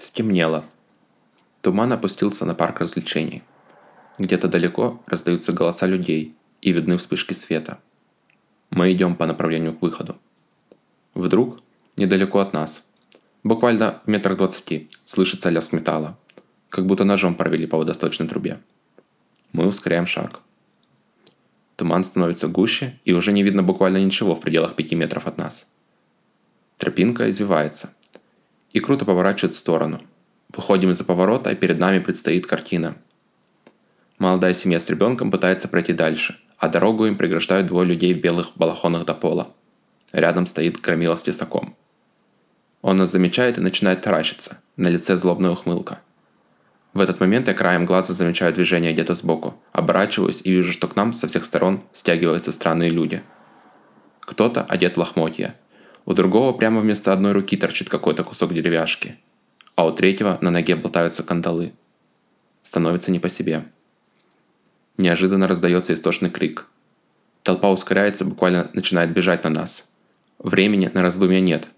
Стемнело. Туман опустился на парк развлечений. Где-то далеко раздаются голоса людей и видны вспышки света. Мы идем по направлению к выходу. Вдруг, недалеко от нас, буквально в метрах двадцати, слышится лязг металла, как будто ножом провели по водосточной трубе. Мы ускоряем шаг. Туман становится гуще, и уже не видно буквально ничего в пределах пяти метров от нас. Тропинка извивается – и круто поворачивает в сторону. Выходим из-за поворота, и перед нами предстоит картина. Молодая семья с ребенком пытается пройти дальше, а дорогу им преграждают двое людей в белых балахонах до пола. Рядом стоит громила с тесаком. Он нас замечает и начинает таращиться. На лице злобная ухмылка. В этот момент я краем глаза замечаю движение где-то сбоку. Оборачиваюсь и вижу, что к нам со всех сторон стягиваются странные люди. Кто-то одет в лохмотья, у другого прямо вместо одной руки торчит какой-то кусок деревяшки. А у третьего на ноге болтаются кандалы. Становится не по себе. Неожиданно раздается истошный крик. Толпа ускоряется, буквально начинает бежать на нас. Времени на раздумья нет.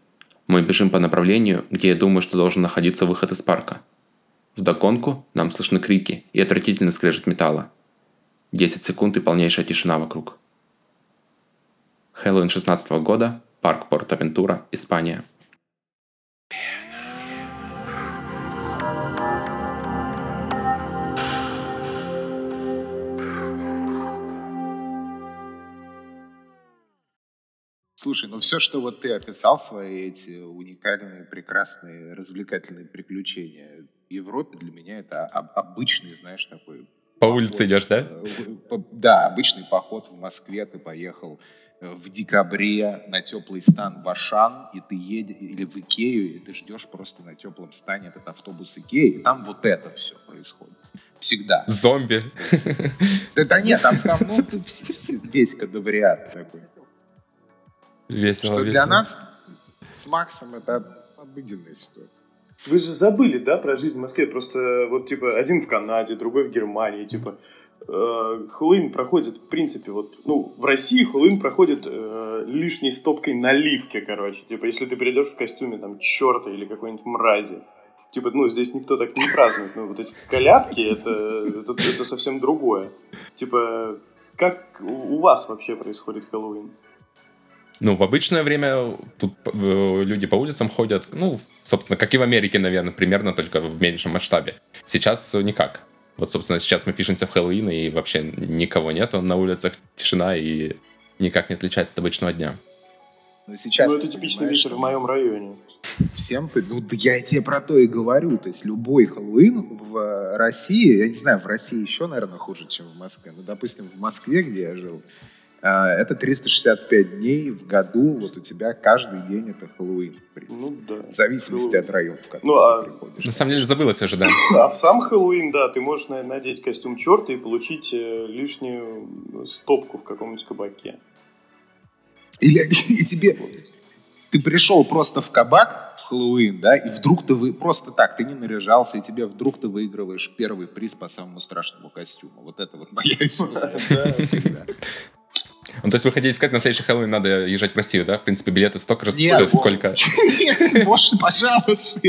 Мы бежим по направлению, где я думаю, что должен находиться выход из парка. Вдогонку нам слышны крики и отвратительно скрежет металла. 10 секунд и полнейшая тишина вокруг. Хэллоуин 16 года парк Порт-Авентура, Испания. Слушай, ну все, что вот ты описал, свои эти уникальные, прекрасные, развлекательные приключения в Европе, для меня это обычный, знаешь, такой... По улице идешь, да? Э, да, обычный поход в Москве, ты поехал в декабре на теплый стан в Ашан, и ты едешь, или в Икею, и ты ждешь просто на теплом стане этот автобус Икеи, и там вот это все происходит. Всегда. Зомби. Да, да нет, там, там ну, весь кадавриат такой. Весело, Что для нас с Максом это обыденная ситуация. Вы же забыли, да, про жизнь в Москве? Просто вот, типа, один в Канаде, другой в Германии, типа, э, проходит, в принципе, вот, ну, в России Хэллоуин проходит э, лишней стопкой наливки, короче. Типа, если ты придешь в костюме, там, черта или какой-нибудь мрази. Типа, ну, здесь никто так не празднует. Ну, вот эти колядки, это, это, это совсем другое. Типа, как у вас вообще происходит Хэллоуин? Ну, в обычное время тут э, люди по улицам ходят, ну, собственно, как и в Америке, наверное, примерно только в меньшем масштабе. Сейчас никак. Вот, собственно, сейчас мы пишемся в Хэллоуин, и вообще никого нету на улицах, тишина, и никак не отличается от обычного дня. Но сейчас, ну, это типичный вечер в моем районе. Всем, ну, да я тебе про то и говорю. То есть любой Хэллоуин в России, я не знаю, в России еще, наверное, хуже, чем в Москве. Ну, допустим, в Москве, где я жил, это 365 дней в году, вот у тебя каждый день это Хэллоуин. Ну да. В зависимости от района, в который ну, а... ты приходишь. На самом деле забылось уже, да. А в сам Хэллоуин, да, ты можешь надеть костюм черта и получить э, лишнюю стопку в каком-нибудь кабаке. Или и тебе... Ты пришел просто в кабак в Хэллоуин, да, и вдруг ты вы... просто так, ты не наряжался, и тебе вдруг ты выигрываешь первый приз по самому страшному костюму. Вот это вот моя история всегда. Ну, то есть вы хотите сказать, на следующий Хэллоуин надо езжать в Россию, да? В принципе, билеты столько же стоят, сколько... Нет, боже, пожалуйста,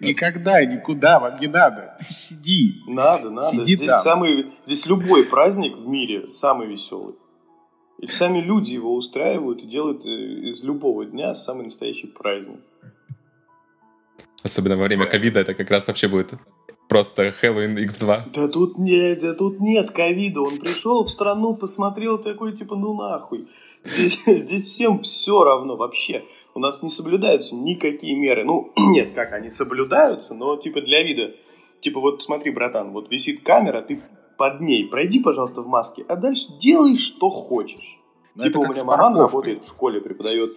никогда, никуда вам не надо. Сиди. Надо, надо. Сиди здесь, там. самый, здесь любой праздник в мире самый веселый. И сами люди его устраивают и делают э, из любого дня самый настоящий праздник. Особенно во время ковида это как раз вообще будет просто Хэллоуин X2. Да тут нет, да тут нет ковида. Он пришел в страну, посмотрел такой, типа, ну нахуй. Здесь, здесь всем все равно вообще. У нас не соблюдаются никакие меры. Ну, нет, как они соблюдаются, но типа для вида. Типа вот смотри, братан, вот висит камера, ты под ней пройди, пожалуйста, в маске, а дальше делай, что хочешь. Но типа у меня маман работает в школе, преподает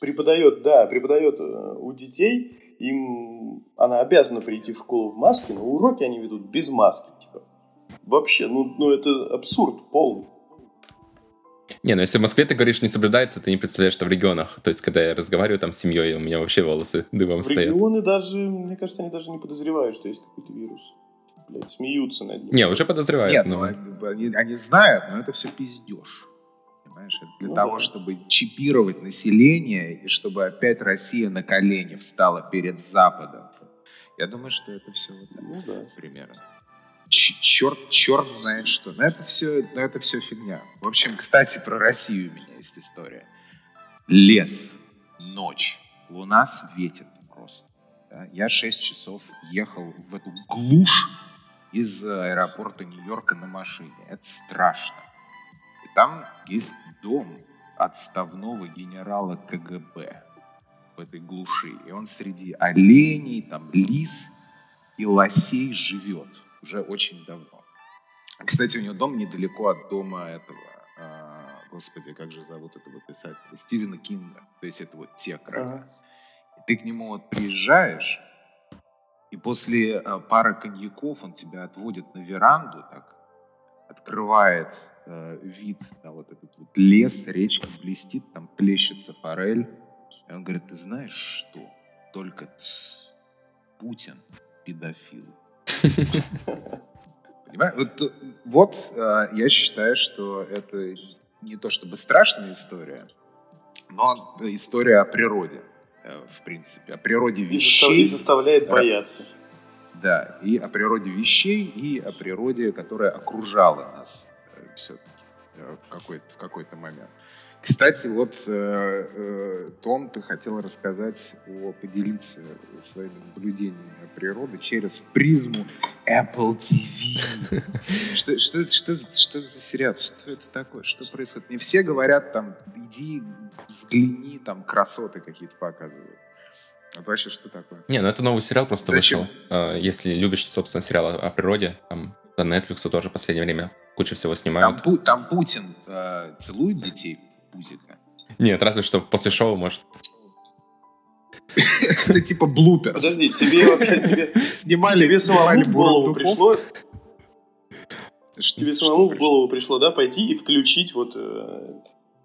преподает, да, преподает э, у детей, им она обязана прийти в школу в маске, но уроки они ведут без маски, типа. Вообще, ну, ну это абсурд полный. Не, ну если в Москве ты говоришь не соблюдается, ты не представляешь, что в регионах. То есть, когда я разговариваю там с семьей, у меня вообще волосы дыбом в стоят. Регионы даже, мне кажется, они даже не подозревают, что есть какой-то вирус. Блять, смеются над ним. Не, уже подозревают. Нет, но... ну, они, они знают, но это все пиздеж понимаешь? Это для ну, того, да. чтобы чипировать население, и чтобы опять Россия на колени встала перед Западом. Я думаю, что это все вот Ну да. примерно. Ч- черт, черт знает что. Но это все, но это все фигня. В общем, кстати, про Россию у меня есть история. Лес, ночь, луна светит просто. да. Я 6 часов ехал в эту глушь из аэропорта Нью-Йорка на машине. Это страшно. Там есть дом отставного генерала КГБ в этой глуши. И он среди оленей, там, лис и лосей живет уже очень давно. Кстати, у него дом недалеко от дома этого, а, господи, как же зовут этого писателя? Стивена Кинга. То есть это вот те. Ага. И ты к нему вот приезжаешь, и после э, пары коньяков он тебя отводит на веранду, так, открывает э, вид на вот этот вот лес, речка блестит, там плещется форель. И он говорит, ты знаешь что? Только тс, Путин педофил. Понимаешь? Вот, вот э, я считаю, что это не то чтобы страшная история, но история о природе, э, в принципе, о природе И, застав- вещей. и заставляет бояться. Да, и о природе вещей, и о природе, которая окружала нас все-таки в какой-то, в какой-то момент. Кстати, вот, э, э, Том, ты хотел рассказать, о, поделиться своими наблюдениями о природе через призму Apple TV. Что, что, что, за- что за сериал? Что это такое? Что происходит? Мне все говорят, там, иди, взгляни, там, красоты какие-то показывают. Вот вообще, что такое? Не, ну это новый сериал просто Зачем? вышел. А, Если любишь, собственно, сериалы о природе, там на Netflix тоже в последнее время куча всего Там, снимают. Пу- там Путин э, целует детей в пузико. Нет, разве что после шоу, может. Это типа блуперс. Подожди, тебе вообще тебе, Снимали, тебе самому в голову пришло, тебе самому в голову пришло, да, пойти и включить вот э,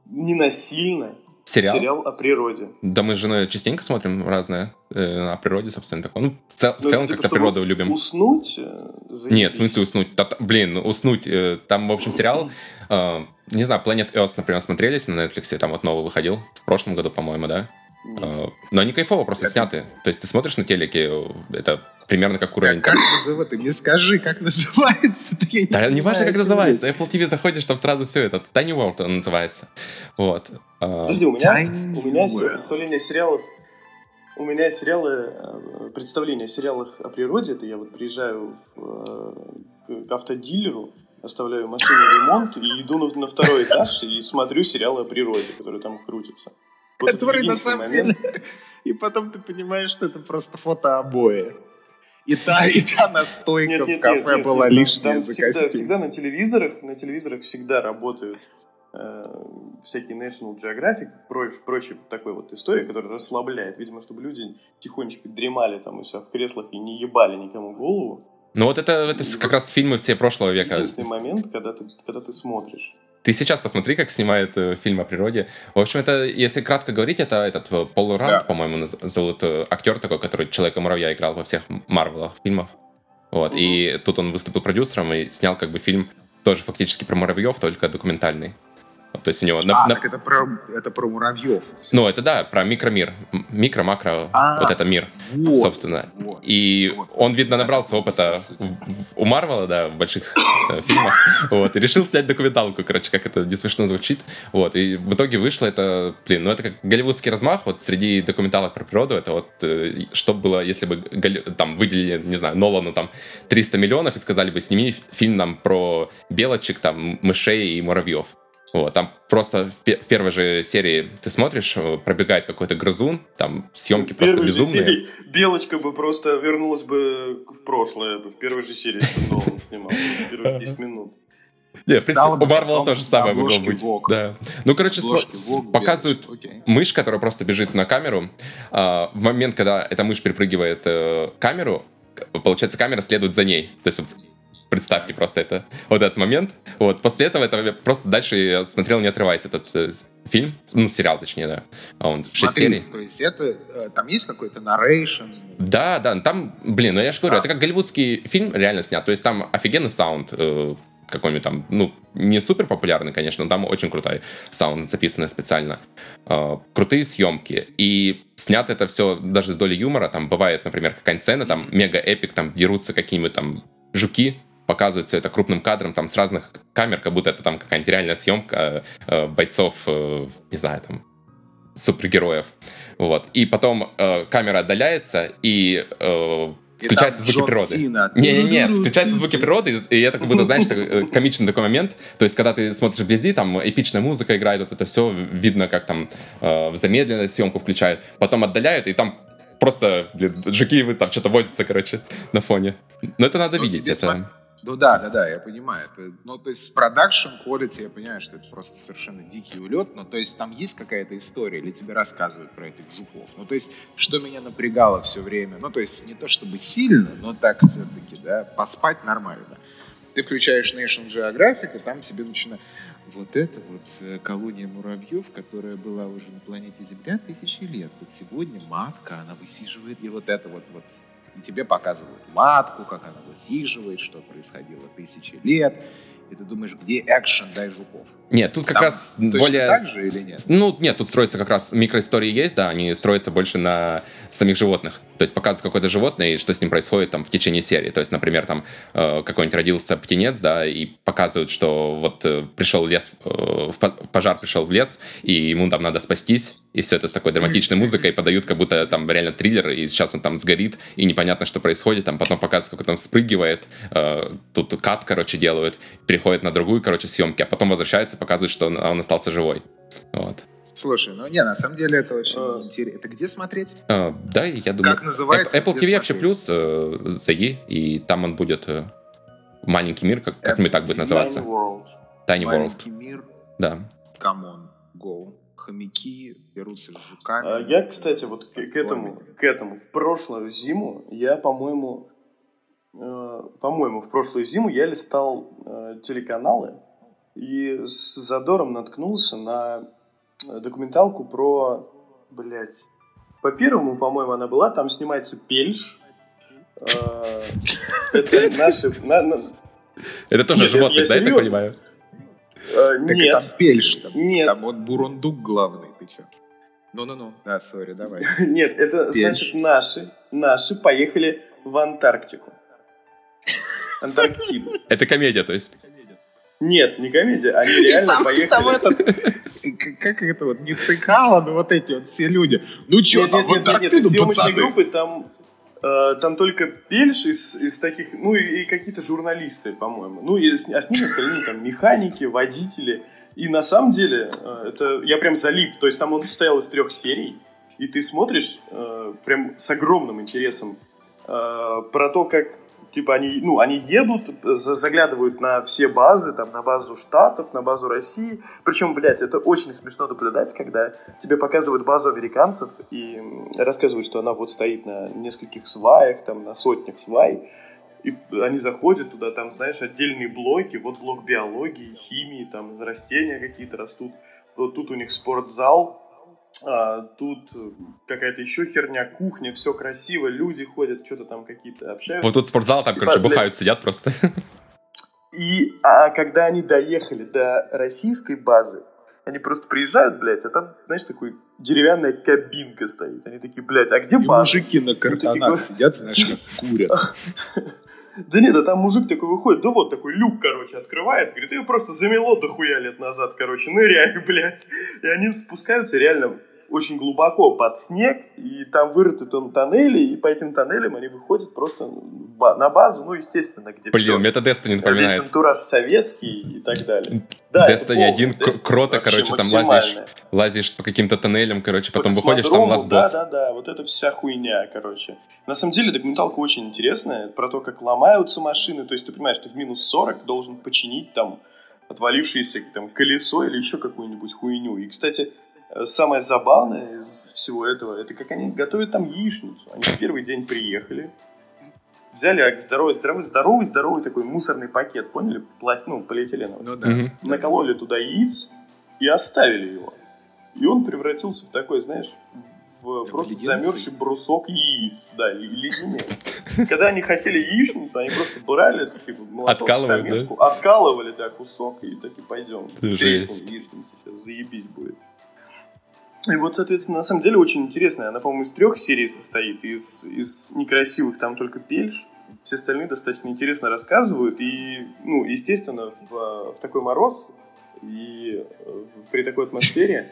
ненасильно Сериал? сериал о природе. Да мы с женой частенько смотрим разное э, о природе, собственно, такое. Ну, в, цел- в Ну, целом, типа, как-то природу любим. Уснуть? э, заебись. Нет, в смысле уснуть. Та- та- блин, ну, уснуть. э, Там, в общем, сериал, э, не знаю, Planet Earth, например, смотрелись на Netflix, там вот новый выходил, в прошлом году, по-моему, да? Нет. Э, Но они кайфово просто Это- сняты. То есть ты смотришь на телеке, это примерно как уровень... Как, как называется? Ты мне скажи, как называется? Я не Да, не важно, как называется. Apple TV заходишь, там сразу все это. Tiny World он называется. Вот. А, Подожди, у меня, Tiny у меня представление сериалов у меня сериалы, э, представление о сериалах о природе, это я вот приезжаю в, э, к автодилеру, оставляю машину ремонт и иду на, на второй этаж и смотрю сериалы о природе, которые там крутятся. Который на самом момент. деле... И потом ты понимаешь, что это просто фото обои. И та, и та настойка Нет, в нет, кафе нет, была нет, лишняя Там всегда, всегда на телевизорах, на телевизорах всегда работают э, всякие National Geographic, проч- прочие такой вот истории, которая расслабляет. Видимо, чтобы люди тихонечко дремали там у себя в креслах и не ебали никому голову. Ну вот это, это как раз фильмы все прошлого века. Единственный момент, когда ты, когда ты смотришь. Ты сейчас посмотри, как снимают э, фильм о природе. В общем, это, если кратко говорить, это этот э, Пол Ранд, Да. по-моему, зовут э, актер такой, который Человека-муравья играл во всех Марвелах фильмах. Вот. И тут он выступил продюсером и снял как бы фильм тоже фактически про муравьев, только документальный. То есть у него... на- А, на- так это про, это про муравьев. Ну, это да, про микромир. Микро-макро, А, вот это мир, Вот, собственно. вот. И Вот. он, видно, набрался опыта у Марвела, да, в больших э, фильмах, вот, и решил снять документалку, короче, как это не смешно звучит, вот, и в итоге вышло это, блин, ну это как голливудский размах, вот среди документалок про природу, это вот, э, что было, если бы там выделили, не знаю, Нолану там 300 миллионов и сказали бы, сними фильм нам про белочек, там, мышей и муравьев. Вот, там просто в, пе- в первой же серии ты смотришь, э, пробегает какой-то грызун, там съемки в просто первой же безумные. серии Белочка бы просто вернулась бы в прошлое, бы в первой же серии, Нолан снимал. В первые 10 минут. Не, в принципе, Стало у Марвела потом то же самое могло быть. Да. Ну, короче, Обложки с- показывают мышь, которая просто бежит на камеру. А, в момент, когда эта мышь перепрыгивает э, камеру, получается, камера следует за ней. То есть вот представьте просто это, вот этот момент. Вот, после этого это просто дальше смотрел, не отрываясь, этот э, фильм, ну, сериал, точнее, да. А Он 6 Смотри, серий. то есть это, э, там есть какой-то нарейшн? Да, да, там, блин, ну я же говорю, Да. это как голливудский фильм реально снят. То есть там офигенный саунд, э, какой-нибудь там, ну, не супер популярный, конечно, но там очень крутой саунд, записанный специально. Э, крутые съемки. И снято это все даже с долей юмора. Там бывает, например, какая-нибудь сцена, там мега-эпик, там дерутся какие-нибудь там жуки, показывают все это крупным кадром, там с разных камер, как будто это там какая-нибудь реальная съемка э, бойцов, э, не знаю, там, супергероев. Вот. И потом э, камера отдаляется, и э, включаются звуки природы. Не-не-не, включаются звуки природы, и это как будто, знаешь, э, комичный такой момент. То есть, когда ты смотришь вблизи, там эпичная музыка играет, вот это все видно, как там э, в замедленную съемку включают. Потом отдаляют, и там просто, блин, жуки там что-то возятся, короче, на фоне. Но это надо ну, видеть. Это... Ну да, да, да, я понимаю. Это, ну, то есть продакшн quality, я понимаю, что это просто совершенно дикий улет, но то есть там есть какая-то история, или тебе рассказывают про этих жуков. Ну, то есть, что меня напрягало все время, ну, то есть, не то чтобы сильно, но так все-таки, да, поспать нормально. Ты включаешь National Geographic, и там тебе начинает... Вот это вот э, колония муравьев, которая была уже на планете Земля тысячи лет. Вот сегодня матка, она высиживает, и вот это вот, вот и тебе показывают матку, как она высиживает, что происходило тысячи лет. И ты думаешь, где экшен, дай жуков. Нет, тут как Там раз более... так же или нет? Ну, нет, тут строится как раз микроистории есть, да, они строятся больше на самих животных. То есть показывают какое-то животное и что с ним происходит там в течение серии. То есть, например, там э, какой-нибудь родился птенец, да, и показывают, что вот э, пришел лес, э, в пожар пришел в лес, и ему там надо спастись, и все это с такой драматичной музыкой подают, как будто там реально триллер, и сейчас он там сгорит, и непонятно, что происходит, там потом показывают, как он там вспрыгивает, э, тут кат, короче, делают, переходит на другую, короче, съемки, а потом возвращается показывает, что он, он остался живой. Вот. Слушай, ну не, на самом деле это очень uh, интересно. Это где смотреть? Uh, да, я думаю. Как называется? Apple TV вообще плюс, uh, зайди, и там он будет uh, маленький мир, как, как так будет называться. Tiny World. Tiny маленький World. мир. Да. Come on, go. Хомяки берутся с жуками. А, я, кстати, вот к, к этому, к этому, в прошлую зиму я, по-моему, э, по-моему, в прошлую зиму я листал э, телеканалы, и с задором наткнулся на э, документалку про, блядь, по первому, по-моему, она была, там снимается Пельш. Э, это наши... Это тоже животное, да, я так понимаю? Э, нет. там Пельш, там, Нет. там вот Бурундук главный, ты чё? Ну-ну-ну, да, сори, давай. Нет, это значит наши, наши поехали в Антарктику. Антарктиду. Это комедия, то есть? Нет, не комедия, они реально там, поехали. Там этот, как это вот, не цикало, но вот эти вот все люди. Ну нет, там нет, вот нет, нет, нет, съемочной группы там, э, там только Пельш из, из таких, ну и, и какие-то журналисты, по-моему. Ну, и, а с ними остальные там механики, водители. И на самом деле, э, это я прям залип. То есть там он состоял из трех серий, и ты смотришь э, прям с огромным интересом э, про то, как типа они, ну, они едут, заглядывают на все базы, там, на базу Штатов, на базу России. Причем, блядь, это очень смешно наблюдать, когда тебе показывают базу американцев и рассказывают, что она вот стоит на нескольких сваях, там, на сотнях свай. И они заходят туда, там, знаешь, отдельные блоки, вот блок биологии, химии, там, растения какие-то растут. Вот тут у них спортзал, а, тут какая-то еще херня, кухня, все красиво, люди ходят, что-то там какие-то общаются. Вот тут спортзал, там, короче, блядь. бухают, сидят просто. И а когда они доехали до российской базы, они просто приезжают, блядь, а там, знаешь, такой деревянная кабинка стоит. Они такие, блядь, а где база? И мужики на картонах сидят, знаешь, курят. Да нет, а там мужик такой выходит, да вот такой люк, короче, открывает, говорит, ее просто замело дохуя лет назад, короче, ныряй, блядь. И они спускаются реально очень глубоко под снег, и там вырыты там тоннели, и по этим тоннелям они выходят просто на базу, ну, естественно, где Блин, все. Мета Destiny напоминает. Весь антураж советский и так далее. Да, Destiny один крота, короче, там лазишь, лазишь по каким-то тоннелям, короче, потом по выходишь, там ласт Да, да, да, вот это вся хуйня, короче. На самом деле документалка очень интересная, про то, как ломаются машины, то есть ты понимаешь, ты в минус 40 должен починить там отвалившееся там колесо или еще какую-нибудь хуйню. И, кстати, самое забавное из всего этого, это как они готовят там яичницу. Они в первый день приехали, взяли здоровый, здоровый, здоровый, здоровый такой мусорный пакет, поняли? Пласт, ну, полиэтиленовый. Ну, да. Накололи туда яиц и оставили его. И он превратился в такой, знаешь, в просто замерзший брусок яиц. Да, леденец. Когда они хотели яичницу, они просто брали типа, молоток, откалывали, да? откалывали, да, кусок, и так и пойдем. Жесть. Яичница сейчас заебись будет. И вот, соответственно, на самом деле очень интересная. Она, по-моему, из трех серий состоит. Из, из некрасивых там только Пельш. Все остальные достаточно интересно рассказывают. И, ну, естественно, в, в такой мороз и э, при такой атмосфере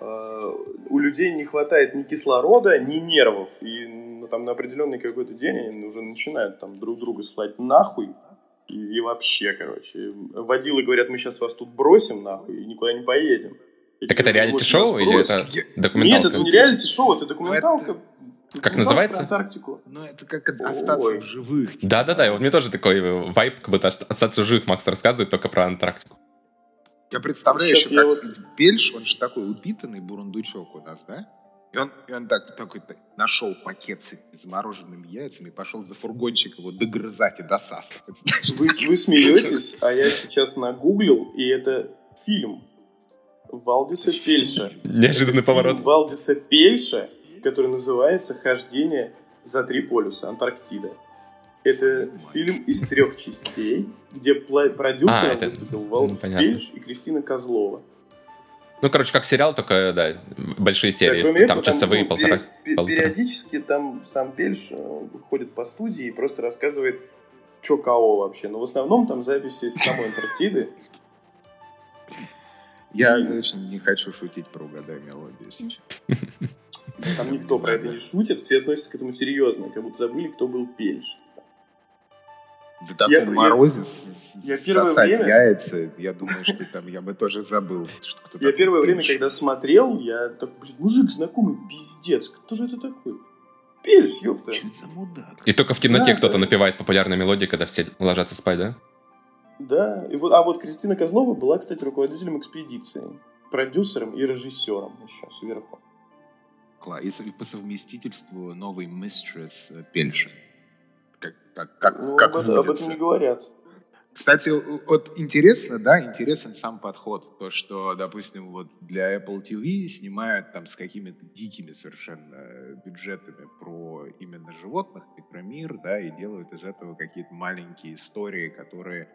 э, у людей не хватает ни кислорода, ни нервов. И ну, там на определенный какой-то день они уже начинают там друг друга слать нахуй. И, и вообще, короче. Водилы говорят, мы сейчас вас тут бросим нахуй и никуда не поедем. Так это реалити-шоу или это документалка? Нет, это не реалити-шоу, это документалка. Как называется? Антарктику. Ну, это как остаться Ой. в живых. Да-да-да, вот мне тоже такой вайп, как будто остаться в живых Макс рассказывает только про Антарктику. Я представляю Сейчас еще, как вот... Бельш, он же такой упитанный бурундучок у нас, да? И он, и он так, такой так, нашел пакет с замороженными яйцами и пошел за фургончик его догрызать и досасывать. Вы, вы смеетесь, а я сейчас нагуглил, и это фильм Валдиса Пельша. Неожиданный поворот. Валдиса Пельша, который называется «Хождение за три полюса. Антарктида». Это фильм из трех частей, где продюсером а, выступил Валдис ну, Пельш и Кристина Козлова. Ну, короче, как сериал, только, да, большие серии. Да, там этого, часовые, там, ну, полтора, пер, полтора. Периодически там сам Пельш э, ходит по студии и просто рассказывает, что кого вообще. Но в основном там записи с самой Антарктиды. Я, конечно, не хочу шутить про «Угадай мелодию» сейчас. Там никто про это не шутит, все относятся к этому серьезно, как будто забыли, кто был Пельш. В таком морозе я, сосать время... яйца, я думаю, что там я бы тоже забыл, что кто-то... Я первое время, когда смотрел, я так, блин, мужик знакомый, пиздец, кто же это такой? Пельш, ёпта. И только в темноте да, кто-то да. напевает популярные мелодии, когда все ложатся спать, да? Да, и вот, а вот Кристина Козлова была, кстати, руководителем экспедиции, продюсером и режиссером еще сверху. И по совместительству новый мистресс э, Пельшин. Как, как, как, ну, как об, об этом не говорят. Кстати, вот интересно, да, интересен сам подход. То, что, допустим, вот для Apple TV снимают там с какими-то дикими совершенно бюджетами про именно животных и про мир, да, и делают из этого какие-то маленькие истории, которые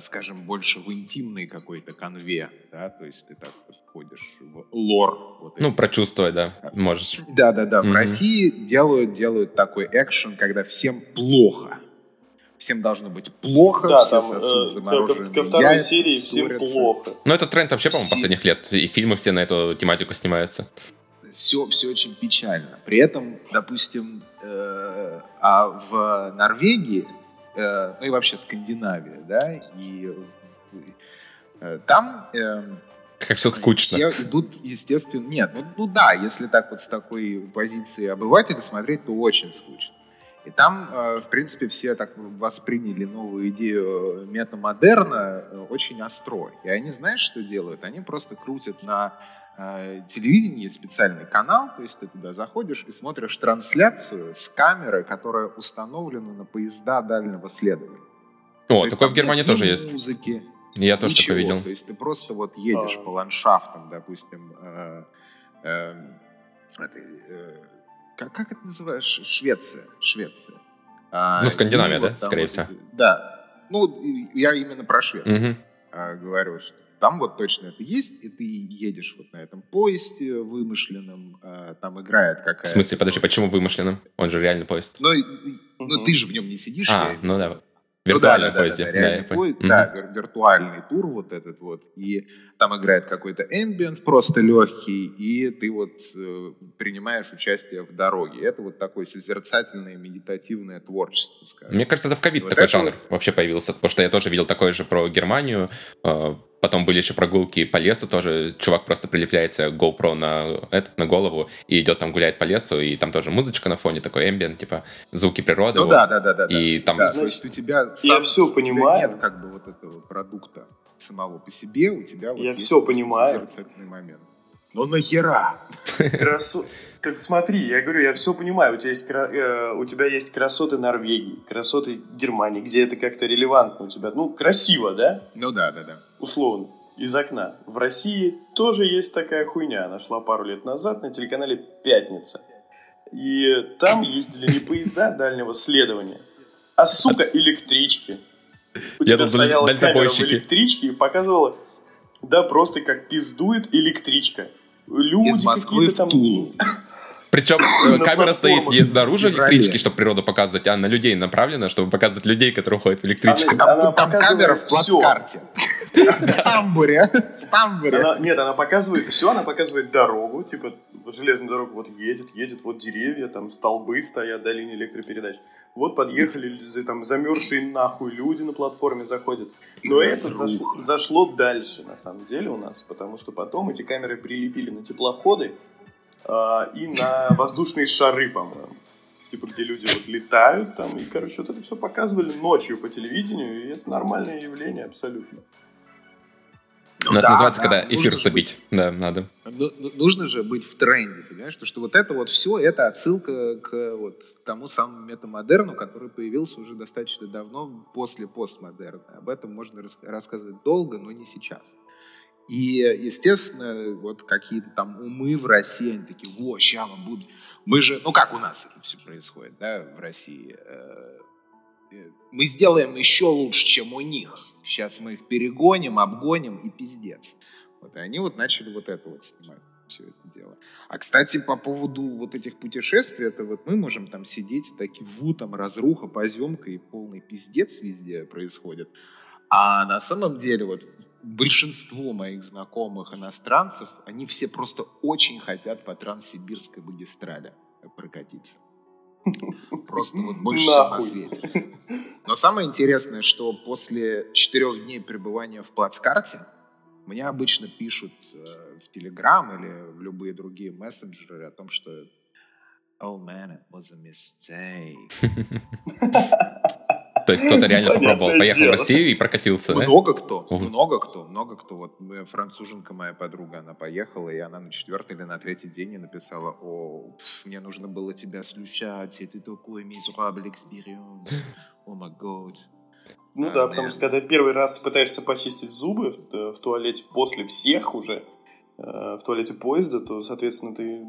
скажем, больше в интимной какой-то конве, да, то есть ты так входишь в лор. Вот ну, прочувствовать, да, можешь. Да-да-да, mm-hmm. в России делают, делают такой экшен, когда всем плохо. Всем должно быть плохо, да, все там, сосут э, замороженные ко, ко второй яйца, серии всем плохо. Ну, это тренд вообще, по-моему, все... последних лет, и фильмы все на эту тематику снимаются. Все, все очень печально. При этом, допустим, э, а в Норвегии Э, ну и вообще Скандинавия, да, и э, там... Э, как все скучно. Все идут, естественно, нет, ну, ну да, если так вот с такой позиции обывателя смотреть, то очень скучно. И там, в принципе, все так восприняли новую идею метамодерна очень остро. И они, знаешь, что делают? Они просто крутят на э, телевидении специальный канал, то есть ты туда заходишь и смотришь трансляцию с камеры, которая установлена на поезда дальнего следования. О, то такое в Германии тоже есть. Музыки, Я тоже ничего. такое видел. То есть ты просто вот едешь а. по ландшафтам, допустим, э, э, э, как, как это называешь? Швеция. Швеция. А, ну, Скандинавия, да, вот скорее вот, всего. Да. Ну, я именно про Швецию угу. говорю, что там вот точно это есть, и ты едешь вот на этом поезде вымышленном, а, там играет какая-то... В смысле, подожди, почему вымышленным? Он же реальный поезд. Ну, ну ты же в нем не сидишь. А, ну да. Виртуальный ну, да, поезде. Да, да, да, да, поезд, угу. да, виртуальный тур вот этот вот. И там играет какой-то эмбиент просто легкий, и ты вот э, принимаешь участие в дороге. Это вот такое созерцательное, медитативное творчество, скажем. Мне кажется, это в ковид вот такой жанр вот... вообще появился, потому что я тоже видел такое же про Германию, э, Потом были еще прогулки по лесу тоже. Чувак просто прилепляется GoPro на, этот, на голову и идет там гуляет по лесу, и там тоже музычка на фоне, такой эмбиент, типа звуки природы. Ну вот. да, да, да, да. И да. там... Да, есть у тебя сам, я все понимаю. нет как бы вот этого продукта самого по себе, у тебя вот я все понимаю. момент. Но нахера? Красу... Так смотри, я говорю, я все понимаю. У тебя есть, э, у тебя есть красоты Норвегии, красоты Германии, где это как-то релевантно у тебя. Ну, красиво, да? Ну да, да, да. Условно. из окна. В России тоже есть такая хуйня. Она шла пару лет назад на телеканале «Пятница». И там ездили не поезда дальнего следования, а, сука, электрички. У Я тебя стояла камера в электричке и показывала, да, просто как пиздует электричка. Люди Из Москвы какие-то в там... Тулу. Причем э, камера стоит не наружу электрички, чтобы природу показывать, а на людей направлена, чтобы показывать людей, которые ходят в электричках. Она- Там, камера в плацкарте. В тамбуре. В тамбуре. Нет, она показывает все, она показывает дорогу, типа вот железная дорога вот едет, едет, вот деревья, там столбы стоят до линии электропередач. Вот подъехали там замерзшие нахуй люди на платформе заходят. Но это зашло, дальше, на самом деле, у нас, потому что потом эти камеры прилепили на теплоходы и на воздушные шары, по-моему. Типа, где люди вот летают там, и, короче, вот это все показывали ночью по телевидению, и это нормальное явление абсолютно. Но это да, называется, да, когда эфир забить. Да, надо. Ну, ну, нужно же быть в тренде, понимаешь? Потому что вот это вот все, это отсылка к вот тому самому метамодерну, который появился уже достаточно давно после постмодерна. Об этом можно рас- рассказывать долго, но не сейчас. И, естественно, вот какие-то там умы в России, они такие, во, ща мы будем... Мы же, ну как у нас это все происходит, да, в России. э, э, Мы сделаем еще лучше, чем у них. Сейчас мы их перегоним, обгоним и пиздец. Вот, и они вот начали вот это вот снимать, все это дело. А, кстати, по поводу вот этих путешествий, это вот мы можем там сидеть, такие, ву, там разруха, поземка и полный пиздец везде происходит. А на самом деле вот большинство моих знакомых иностранцев, они все просто очень хотят по Транссибирской магистрали прокатиться. Просто вот больше всего на свете. Но самое интересное, что после четырех дней пребывания в плацкарте мне обычно пишут э, в Телеграм или в любые другие мессенджеры о том, что Oh man, it was a mistake. То есть кто-то реально Понятное попробовал, поехал в дело. Россию и прокатился, да? Много кто, Мгм. много кто, много кто. Вот француженка, моя подруга, она поехала, и она на четвертый или на третий день мне написала, о, пф, мне нужно было тебя слушать, это такой miserable experience, о май год. Ну А, да, потому что когда первый раз пытаешься почистить зубы в, э, в туалете после всех уже, э, в туалете поезда, то, соответственно, ты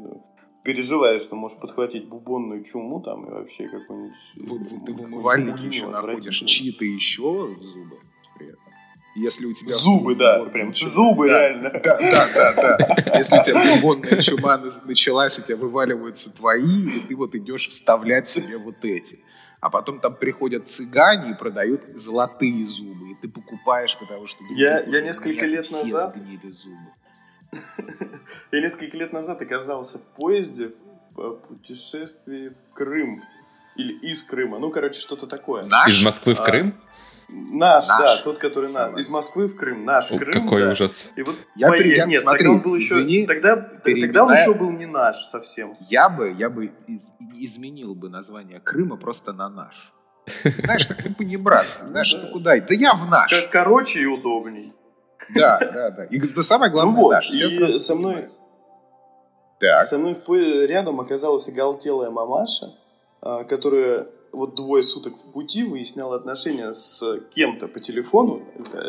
переживаешь, что можешь подхватить бубонную чуму там и вообще какую-нибудь... Вот ты в умывальнике еще находишь чьи-то еще зубы при этом. Если у тебя... Зубы, да, прям чума- зубы Да, реально. Да, да, да, да. Если у тебя бубонная чума на- началась, у тебя вываливаются твои, и ты вот идешь вставлять себе вот эти. А потом там приходят цыгане и продают золотые зубы. И ты покупаешь, потому что... Я- я несколько лет назад- зубы. Я несколько лет назад оказался в поезде э, путешествии в Крым. Или из Крыма. Ну, короче, что-то такое. Наш? Из Москвы в А, Крым? Наш, Наш. да, тот, который наш. Из Москвы в Крым. Наш О, Крым, Какой да. ужас. И вот Я при- я- Нет, смотри, тогда он был еще... извини, тогда, тогда он еще был не наш совсем. Я бы, я бы из- изменил бы название Крыма просто на наш. Знаешь, так не по-небратски. Знаешь, Ну это да. куда? Да я в наш. Короче и удобней. Да, да, да. И да самое главное Ну вот, и сразу со мной-. Так. Со мной рядом оказалась оголтелая мамаша, а, которая вот двое суток в пути выясняла отношения с кем-то по телефону,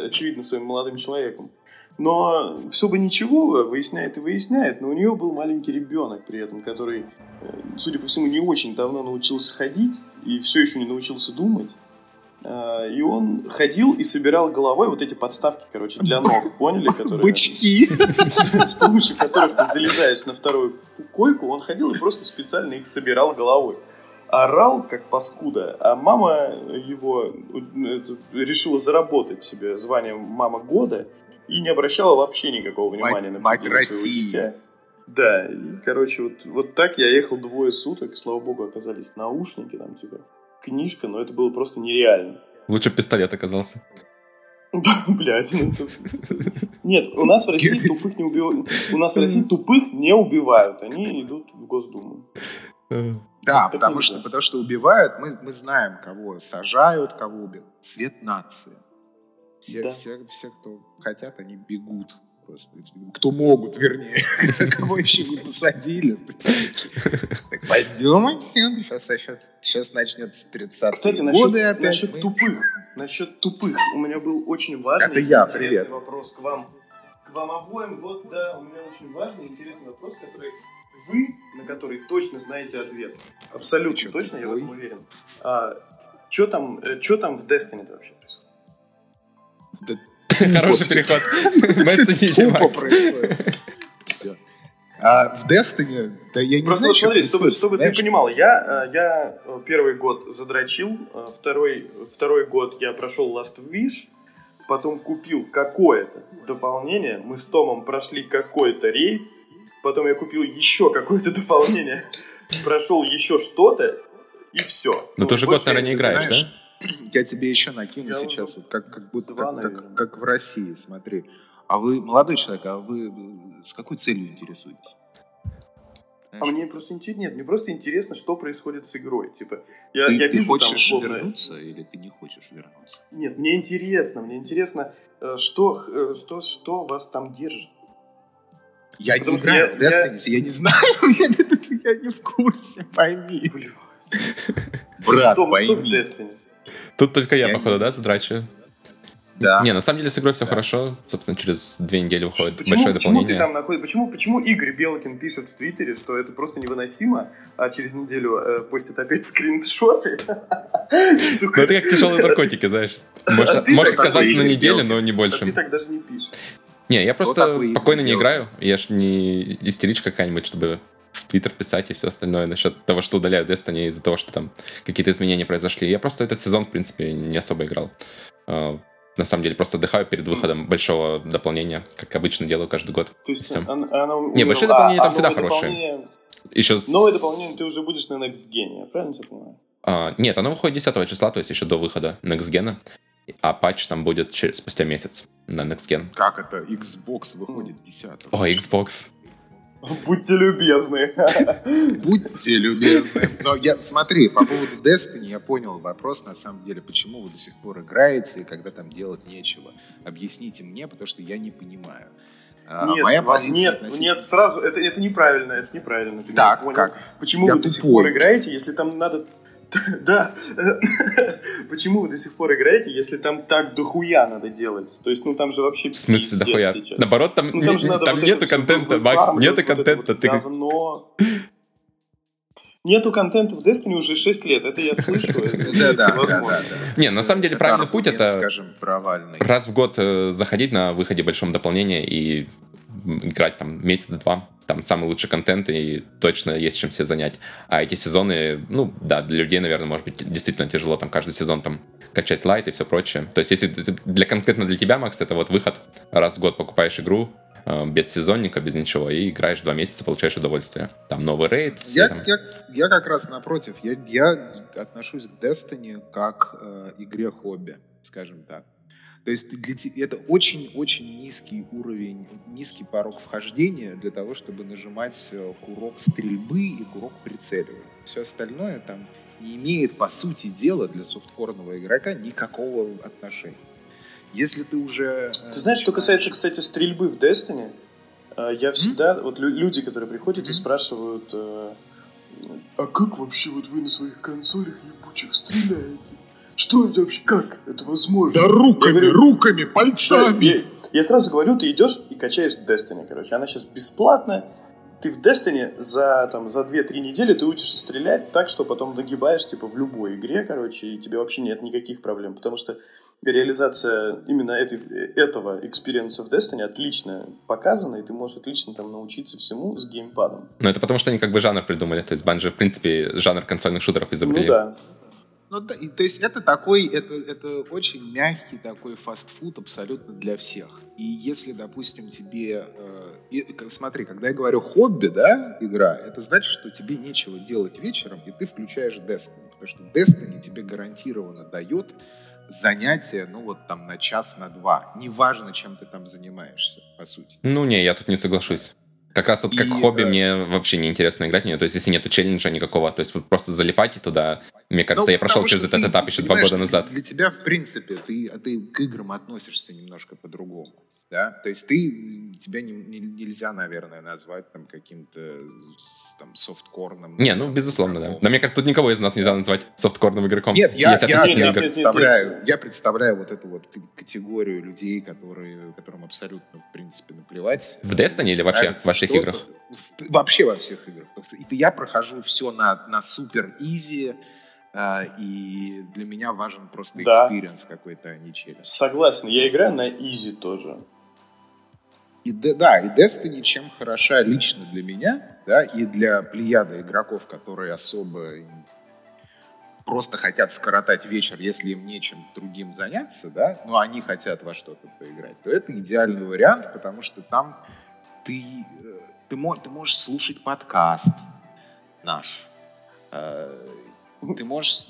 очевидно, своим молодым человеком. Но все бы ничего, выясняет и выясняет, но у нее был маленький ребенок при этом, который, э, судя по всему, не очень давно научился ходить и все еще не научился думать. А, И он ходил и собирал головой вот эти подставки, короче, для ног, поняли? Которые... Бычки. с помощью которых ты залезаешь на вторую койку, он ходил и просто специально их собирал головой. Орал, как паскуда, а мама его э, решила заработать себе звание «Мама года» и не обращала вообще никакого внимания на мать России. Да, и, короче, вот, вот так я ехал двое суток, слава богу, оказались наушники, там, типа, книжка, но это было просто нереально. Лучше пистолет оказался. Блять, ну Нет, у нас в России тупых не убивают. У нас в России тупых не убивают. Они идут в Госдуму. Да, Так потому что, потому что убивают, мы, мы знаем, кого сажают, кого убивают. Цвет нации. Все, Да. все, все, кто хотят, они бегут. Просто. Кто могут, вернее. Кого еще не посадили. Так пойдем отсюда. Сейчас, сейчас, сейчас начнется 30 Кстати, годы насчет, опять. насчет Мы- тупых. Насчет тупых. У меня был очень важный Это я, привет. вопрос к вам. вам обоим, вот, да, у меня очень важный, интересный вопрос, который вы, на который точно знаете ответ. Абсолютно Чё, точно, я в этом уверен. А, что там, э, чё там в Destiny вообще происходит? Да Хороший переход. Тупо происходит. Все. А в Destiny, да я не Просто знаю, вот смотри, чтобы, чтобы ты понимал, я, э, я э, первый год задрочил, э, второй, второй год я прошел Last Wish, потом купил какое-то дополнение, мы с Томом прошли какой-то рейд, потом я купил еще какое-то дополнение, прошел еще что-то, и все. Ну ты уже год, наверное, не играешь, знаешь, да? Я тебе еще накину Я сейчас, вот как, как будто два, как, как- как в России, смотри. А вы, молодой человек, а вы э, с какой целью интересуетесь? А мне просто интересно, нет, мне просто интересно, что происходит с игрой. Типа, я, ты, я ты вижу там хочешь условно- вернуться или ты не хочешь вернуться? Нет, мне интересно, мне интересно, э, что, э, что, что вас там держит. Я Потому не играю я- Destiny, я, не знаю, я, я не в курсе, пойми. Брат, Том, что в пойми. Destiny? Тут только я, Я походу, не- да, задрачиваю? Да. Не, на самом деле с игрой все Да. хорошо. Собственно, через две недели выходит Почему, большое почему ты там находишь? Почему, почему Игорь Белкин пишет в Твиттере, что это просто невыносимо, а через неделю э, постит опять скриншоты? Ну это как тяжелые наркотики, знаешь. Может, А может так казаться на неделю, но не а больше. ты так даже не пишешь. Не, я просто спокойно не играю. Я ж не истеричка какая-нибудь, чтобы в Твиттер писать и все остальное насчет того, что удаляю Destiny из-за того, что там какие-то изменения произошли. Я просто этот сезон, в принципе, не особо играл. А, На самом деле, просто отдыхаю перед выходом большого дополнения, как обычно делаю каждый год. То есть Всё. она, она Не, умерла, большие дополнения там а всегда новое хорошие. дополнение- Еще с- Новое дополнение ты уже будешь на Next Gen, я правильно тебя понимаю? А, нет, оно выходит 10 числа, то есть еще до выхода Next Gen. А патч там будет через, спустя месяц на Next Gen. Как это? Xbox выходит 10 О, Xbox. Будьте любезны. Будьте любезны. Но я, смотри, по поводу Destiny я понял вопрос, на самом деле, почему вы до сих пор играете, когда там делать нечего. Объясните мне, потому что я не понимаю. А, Нет, моя позиция нет, относительно- нет, сразу, это, это неправильно, это неправильно. Ты Так, не понял. как? Почему Я вы до сих пор играете, если там надо... Да. Почему вы до сих пор играете, если там так дохуя надо делать? То есть, ну там же вообще В смысле, дохуя? сейчас. Наоборот, там, Ну, там не- же надо там вот нету контента, Макс, нету вот контента. вот ты говно. Нету контента в Destiny уже 6 лет, это я слышу. Да, да. Не, на самом деле правильный путь это скажем, провальный. раз в год э, заходить на выходе большом дополнения и играть там месяц-два. Там самый лучший контент и точно есть чем себе занять. А эти сезоны, ну да, для людей, наверное, может быть действительно тяжело там каждый сезон там качать лайт и все прочее. То есть если для конкретно для тебя, Макс, это вот выход, раз в год покупаешь игру э, без сезонника, без ничего, и играешь два месяца, получаешь удовольствие. Там новый рейд, все Я, там. я, я как раз напротив. Я, я отношусь к Destiny как э, игре хобби, скажем так. То есть для те- это очень-очень низкий уровень, низкий порог вхождения для того, чтобы нажимать э, курок стрельбы и курок прицеливания. Все остальное там не имеет, по сути дела, для софткорного игрока никакого отношения. Если ты уже... э, Ты знаешь, что касается, кстати, стрельбы в Destiny, э, я всегда, вот лю- люди, которые приходят и Мгм. спрашивают, а как вообще вот вы на своих консолях ебучих стреляете? Что это вообще, как это возможно? Да руками, Я говорю, руками, пальцами! Я, я сразу говорю, ты идешь и качаешь Destiny, короче. Она сейчас бесплатная. Ты в Destiny за, там, за 2-3 недели ты учишься стрелять так, что потом нагибаешь типа в любой игре, короче, и тебе вообще нет никаких проблем. Потому что реализация именно этой, этого experience а в Destiny отлично показана, и ты можешь отлично там научиться всему с геймпадом. Но это потому, что они как бы жанр придумали. То есть Bungie, в принципе, жанр консольных шутеров изобрели. Ну да. Ну, да, и, то есть это такой, это, это очень мягкий такой фастфуд абсолютно для всех. И если, допустим, тебе, э, и, смотри, когда я говорю хобби, да, игра, это значит, что тебе нечего делать вечером, и ты включаешь Destiny, потому что Destiny тебе гарантированно дает занятие, ну вот там на час, на два, неважно, чем ты там занимаешься, по сути. Ну не, я тут не соглашусь. Как раз вот как И, хобби э, мне вообще не интересно играть в нее. То есть если нет челленджа никакого, то есть вот просто залипать туда Мне кажется, Ну, я прошел через этот ты, этап еще два года назад. Для тебя, в принципе, ты, а ты к играм относишься немножко по-другому. Да? То есть ты, тебя не- не- нельзя, наверное, назвать там каким-то там софткорным. Не, ну, безусловно, да. Но мне кажется, тут никого из нас нельзя назвать софткорным игроком. Нет, я, я, я нет, нет, представляю, я представляю вот эту вот категорию людей, которые, которым абсолютно, в принципе, наплевать. В Destiny или вообще Нравится во всех что-то. играх? В- вообще во всех играх. И я прохожу все на, на супер easy, и для меня важен просто Да. experience какой-то, а не челлендж. Согласен, я играю на easy тоже. И да, и Destiny чем хороша лично для меня, да, и для плеяда игроков, которые особо просто хотят скоротать вечер, если им нечем другим заняться, да, но они хотят во что-то поиграть, то это идеальный вариант, потому что там ты, э, ты, мо- ты можешь слушать подкаст наш, э, ты можешь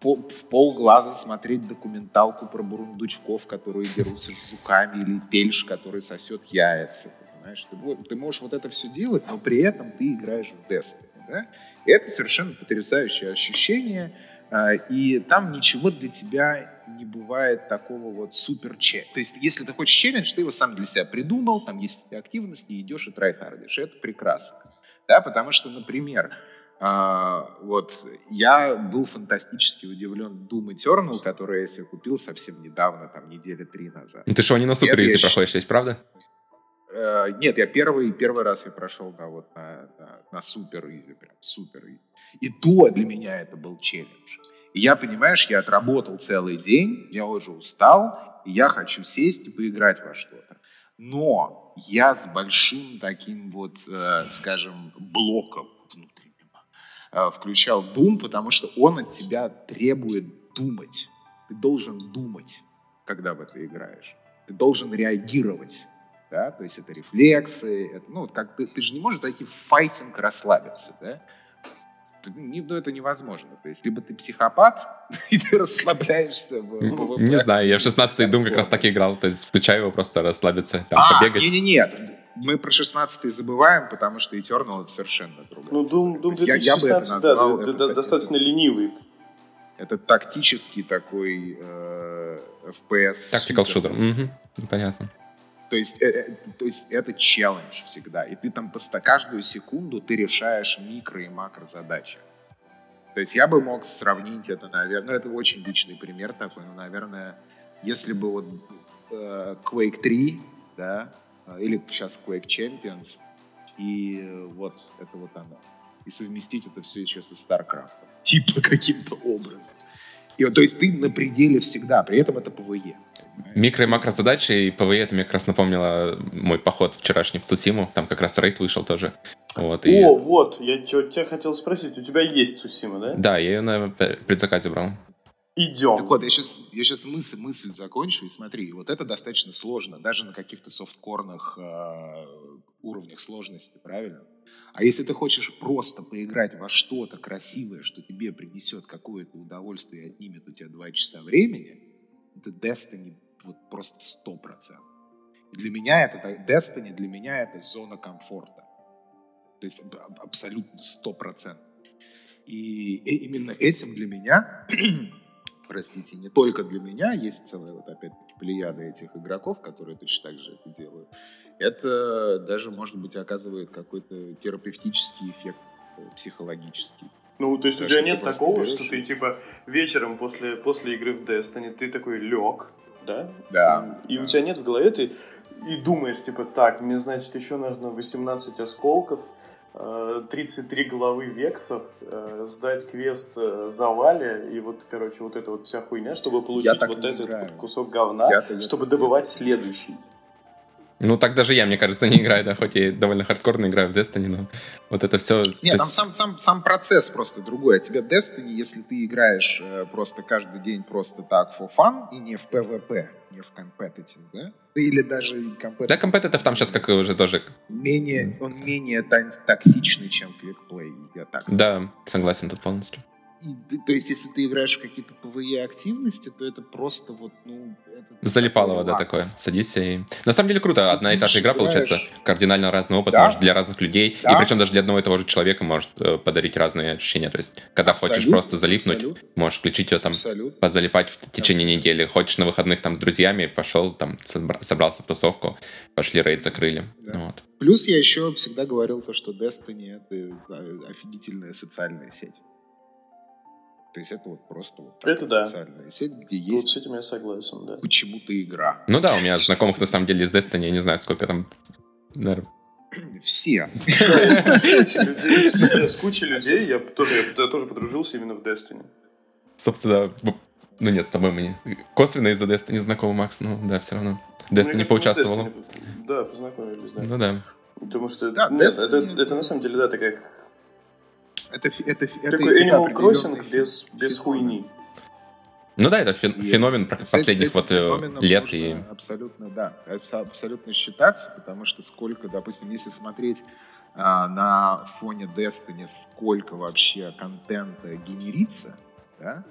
в полглаза смотреть документалку про бурундучков, которые дерутся с жуками, или пельш, который сосет яйца. Понимаешь? Ты, ты можешь вот это все делать, но при этом ты играешь в Destiny. Да? Это совершенно потрясающее ощущение. а, И там ничего для тебя не бывает такого вот супер челлендж. То есть, если ты хочешь челлендж, ты его сам для себя придумал, там есть активность, и идешь и трайхардишь. Это прекрасно. Да, потому что, например, а, вот я был фантастически удивлен Doom Eternal, который я себе купил совсем недавно, там недели три назад. Ну, Ты что, не на супер Нет, я easy щ- проходишь здесь, правда? Э, нет, я первый, первый раз я прошел, да, вот на, на, на супер easy, прям супер easy. И то для меня это был челлендж. И я, понимаешь, я отработал целый день, я уже устал, и я хочу сесть и поиграть во что-то. Но я с большим таким вот, э, скажем, блоком внутренним э, включал Doom, потому что он от тебя требует думать. Ты должен думать, когда в это играешь. Ты должен реагировать. Да? То есть это рефлексы. Это, ну, вот как ты, ты же не можешь зайти в файтинг, расслабиться. Да? Ну, это невозможно. То есть либо ты психопат, и ты расслабляешься в PvP. Не знаю, я в 16-й Doom как раз так и играл. То есть включаю его просто расслабиться, там А, побегать. не-не-не, мы про 16 забываем, потому что Eternal это совершенно другое. Ну, Doom, Doom есть я- я бы это 2016, да, назвал, да, это да, так- достаточно ленивый. Это тактический такой э, FPS. Tactical shooter. Мгм, Понятно. То есть, э, э, то есть это челлендж всегда. И ты там поста- каждую секунду ты решаешь микро и макро задачи. То есть я бы мог сравнить это, наверное, ну это очень личный пример такой, но, наверное, если бы вот э, Quake 3, да, э, или сейчас Quake Champions, и вот это вот оно. И совместить это все еще со StarCraft. Типа каким-то образом. И, вот, то есть ты на пределе всегда, при этом это PvE. Микро и макро задачи и PvE это мне как раз напомнило мой поход вчерашний в Цусиму. Там как раз рейд вышел тоже. Вот, и... О, вот, я тебя хотел спросить, у тебя есть Сусима, да? Да, я ее на предзаказе брал. Идем. Так вот, я сейчас, я сейчас мысль, мысль закончу, и смотри, вот это достаточно сложно, даже на каких-то софткорных э, уровнях сложности, правильно? А если ты хочешь просто поиграть во что-то красивое, что тебе принесет какое-то удовольствие и отнимет у тебя два часа времени, это Destiny вот просто сто процентов. И для меня это, Destiny для меня это зона комфорта. То есть аб- абсолютно сто процентов. И именно этим для меня простите, не только для меня, есть целая вот опять-таки плеяда этих игроков, которые точно так же это делают. Это даже, может быть, оказывает какой-то терапевтический эффект э, психологический. Ну, то есть у Так тебя нет такого, берешь что ты, типа, вечером после, после игры в Destiny ты такой лег, да? Да. И у тебя нет в голове, ты и думаешь, типа, так, мне, значит, еще нужно 18 осколков, э, 33 головы вексов, э, сдать квест э, завале, и вот, короче, вот эта вот вся хуйня, чтобы получить вот этот играю. вот кусок говна, я чтобы добывать следующий. Ну, так даже я, мне кажется, не играю, да, хоть и довольно хардкорно играю в Destiny, но вот это все... Нет, там сам, сам, сам процесс просто другой. А тебе Destiny, если ты играешь э, просто каждый день просто так for fun и не в PvP, не в competitive, да? Или даже competitive. Да, competitive там сейчас как уже тоже... Менее, он менее токсичный, чем Play, я так скажу. Да, согласен тут полностью. И, то есть, если ты играешь в какие-то PvE активности, то это просто вот, ну... Это Залипалово, да, такое. Садись и... На самом деле круто. Одна и та же игра, получается, кардинально разный опыт, да? может, для разных людей. Да? И причем даже для одного и того же человека может э, подарить разные ощущения. То есть, когда абсолютно, хочешь просто залипнуть, абсолютно. можешь включить ее там, абсолютно. позалипать в течение абсолютно. недели. Хочешь на выходных там с друзьями, пошел там, собрался в тусовку, пошли рейд закрыли. Да. Вот. Плюс я еще всегда говорил то, что Destiny — это офигительная социальная сеть. То есть это вот просто вот это да. социальная сеть, где есть... Вот с этим я согласен, да. Почему-то игра. Ну да, у меня знакомых на самом деле из Destiny, я не знаю, сколько там... Наверное, все. С кучей людей я тоже, я тоже подружился именно в Destiny. Собственно, ну нет, с тобой мы не... Косвенно из-за Destiny знакомы, Макс, но да, все равно. Destiny поучаствовала. Да, познакомились, да. Ну да. Потому что, да, нет, это, это на самом деле, да, такая это, это, Такой это Animal Crossing без, без хуйни. Ну да, это феномен yes. последних с вот э, лет. И... Абсолютно, да. Абсолютно считаться, потому что сколько, допустим, если смотреть а, на фоне Destiny, сколько вообще контента генерится, да,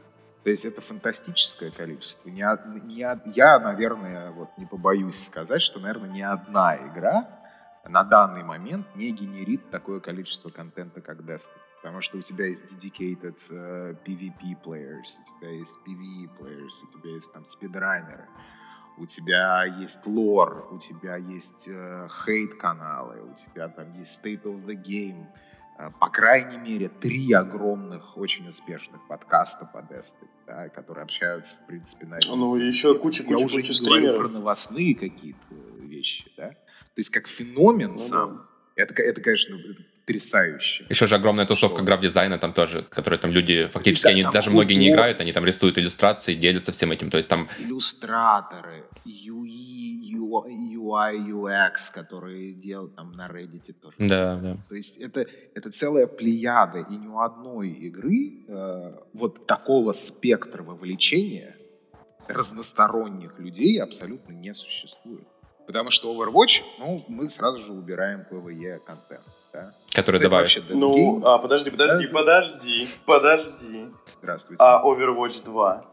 то есть это фантастическое количество. Не, не, я, наверное, вот не побоюсь сказать, что, наверное, ни одна игра на данный момент не генерит такое количество контента, как Destiny потому что у тебя есть dedicated uh, PvP players, у тебя есть PvE players, у тебя есть там спидранеры, у тебя есть лор, у тебя есть uh, хейт-каналы, у тебя там есть State of the Game, uh, по крайней мере, три огромных, очень успешных подкаста по Destiny, да, которые общаются, в принципе, на... Ну, еще куча-куча Я уже куча не стримеров. говорю про новостные какие-то вещи, да. То есть как феномен ну, сам, да. это, это, конечно, потрясающе. Еще же огромная тусовка граф-дизайна там тоже, которые там люди фактически, да, они даже многие не играют, они там рисуют иллюстрации, делятся всем этим, то есть там... Иллюстраторы, UI, UI, UX, которые делают там на Reddit тоже. Да, да. То есть это, это целая плеяда, и ни у одной игры э, вот такого спектра вовлечения разносторонних людей абсолютно не существует. Потому что Overwatch, ну, мы сразу же убираем PvE контент да? Который добавишь. Ну, а, подожди, подожди, подожди, подожди. Здравствуйте. А Overwatch 2?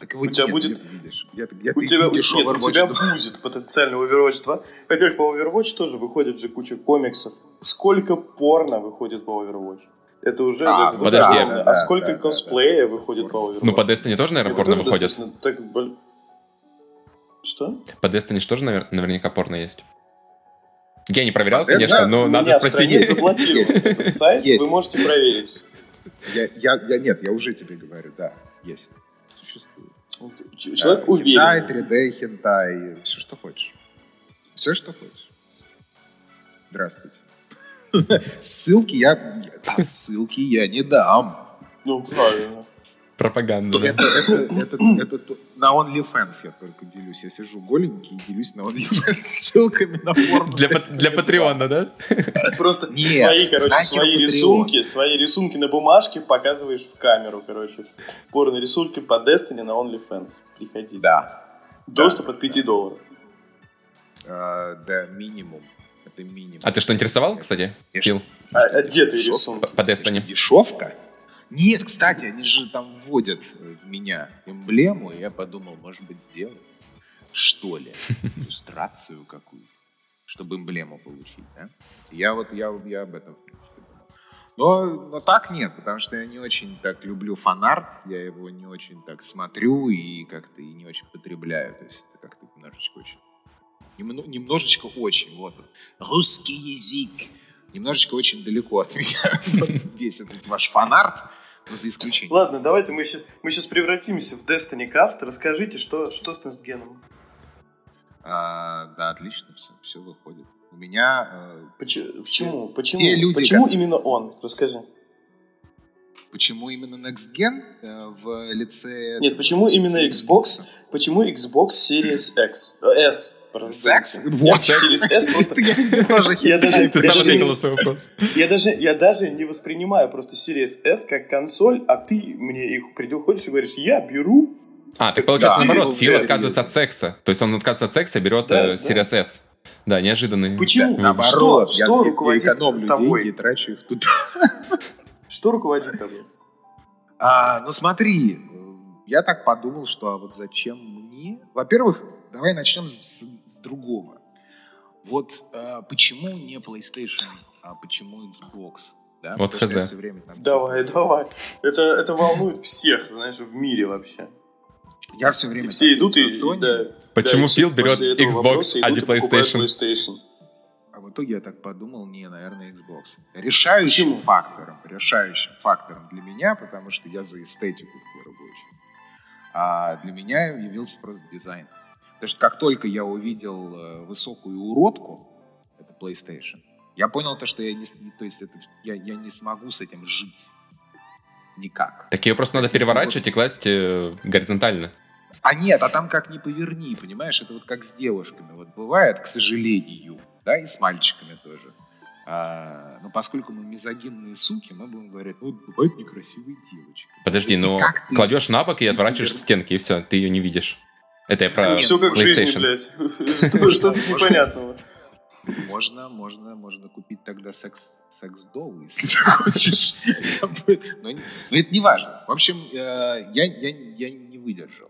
Так его у тебя нет, будет... Где видишь? Где, где у, тебя, нет, у тебя будет потенциальный Overwatch 2. Во-первых, по Overwatch тоже выходит же куча комиксов. Сколько порно выходит по Overwatch? Это уже... А, это подожди. Уже, да, а сколько да, косплея да, выходит да. по Overwatch? Ну, по Destiny тоже, наверное, это порно тоже выходит. Так, что? По Destiny тоже наверняка порно есть. Я не проверял, это, конечно, но у надо спросить. сайт, есть. вы можете проверить. Я, я, я, нет, я уже тебе говорю, да, есть. Существует. Человек а, уверен. Хентай, 3D, хентай, все, что хочешь. Все, что хочешь. Здравствуйте. Ссылки я... Ссылки я не дам. Ну, правильно. Пропаганда. Это, это, это, это, на OnlyFans я только делюсь. Я сижу голенький и делюсь на OnlyFans ссылками на порно. Для, для Патреона, да? Просто Нет, свои, короче, свои рисунки, свои рисунки на бумажке показываешь в камеру, короче. Порно рисунки по Destiny на OnlyFans. Приходите. Да. Доступ да, от 5 да. долларов. А, да, минимум. Это минимум. А ты что, интересовал, кстати, Фил? А, а где ты рисунки? По, по Destiny. Дешевка? Нет, кстати, они же там вводят в меня эмблему, и я подумал, может быть, сделать, что ли, иллюстрацию какую чтобы эмблему получить, да? Я вот, я, я об этом, в принципе, думал. Но, но так нет, потому что я не очень так люблю фанарт, я его не очень так смотрю и как-то и не очень потребляю, то есть это как-то немножечко очень немножечко очень, вот, русский язык, немножечко очень далеко от меня весь этот ваш фанарт, за исключением. Ладно, давайте мы сейчас, мы сейчас превратимся в Destiny Cast. Расскажите, что, что с Нестгеном? А, да, отлично, все, все выходит. У меня... Э, почему? Почему? Почему, все люди, почему как... именно он? Расскажи. Почему именно Next Gen э, в лице... Нет, почему именно Xbox? Почему Xbox Series X? Э, S. Секс? Вот. Series S просто... Я даже... Я даже, я даже не воспринимаю просто Series S как консоль, а ты мне их приходишь и говоришь, я беру... А, так получается наоборот, Фил отказывается от секса. То есть он отказывается от секса, берет да, Series. S. Да, неожиданный. Почему? Да, наоборот, что, я, что я экономлю тобой? деньги, трачу их тут. Что руководит тобой? А, ну смотри, я так подумал, что а вот зачем мне? Во-первых, давай начнем с, с другого. Вот а, почему не PlayStation, а почему Xbox? Да? Вот хз. Время, там, давай, давай. Это, это волнует всех, знаешь, в мире вообще. Я все время... И все идут и... Sony. Да, Почему да, Фил берет Xbox, а не PlayStation? PlayStation? В итоге я так подумал, не, наверное, Xbox. Решающим Почему? фактором, решающим фактором для меня, потому что я за эстетику в первую очередь. А для меня явился просто дизайн. Потому что как только я увидел э, высокую уродку, это PlayStation, я понял то, что я не, то есть это, я, я не смогу с этим жить никак. Так ее просто надо переворачивать и класть э, горизонтально. А нет, а там как ни поверни, понимаешь? Это вот как с девушками. Вот бывает, к сожалению, да, и с мальчиками тоже. А, но поскольку мы мизогинные суки, мы будем говорить, ну, бывают некрасивые девочки. Подожди, ну, кладешь на бок и отворачиваешь к стенке, и все, ты ее не видишь. Это я про Все как в жизни, блядь. Что-то непонятного. Можно, можно, можно купить тогда секс, секс-долл, если захочешь. Но, но это не важно. В общем, э, я, я, я не выдержал.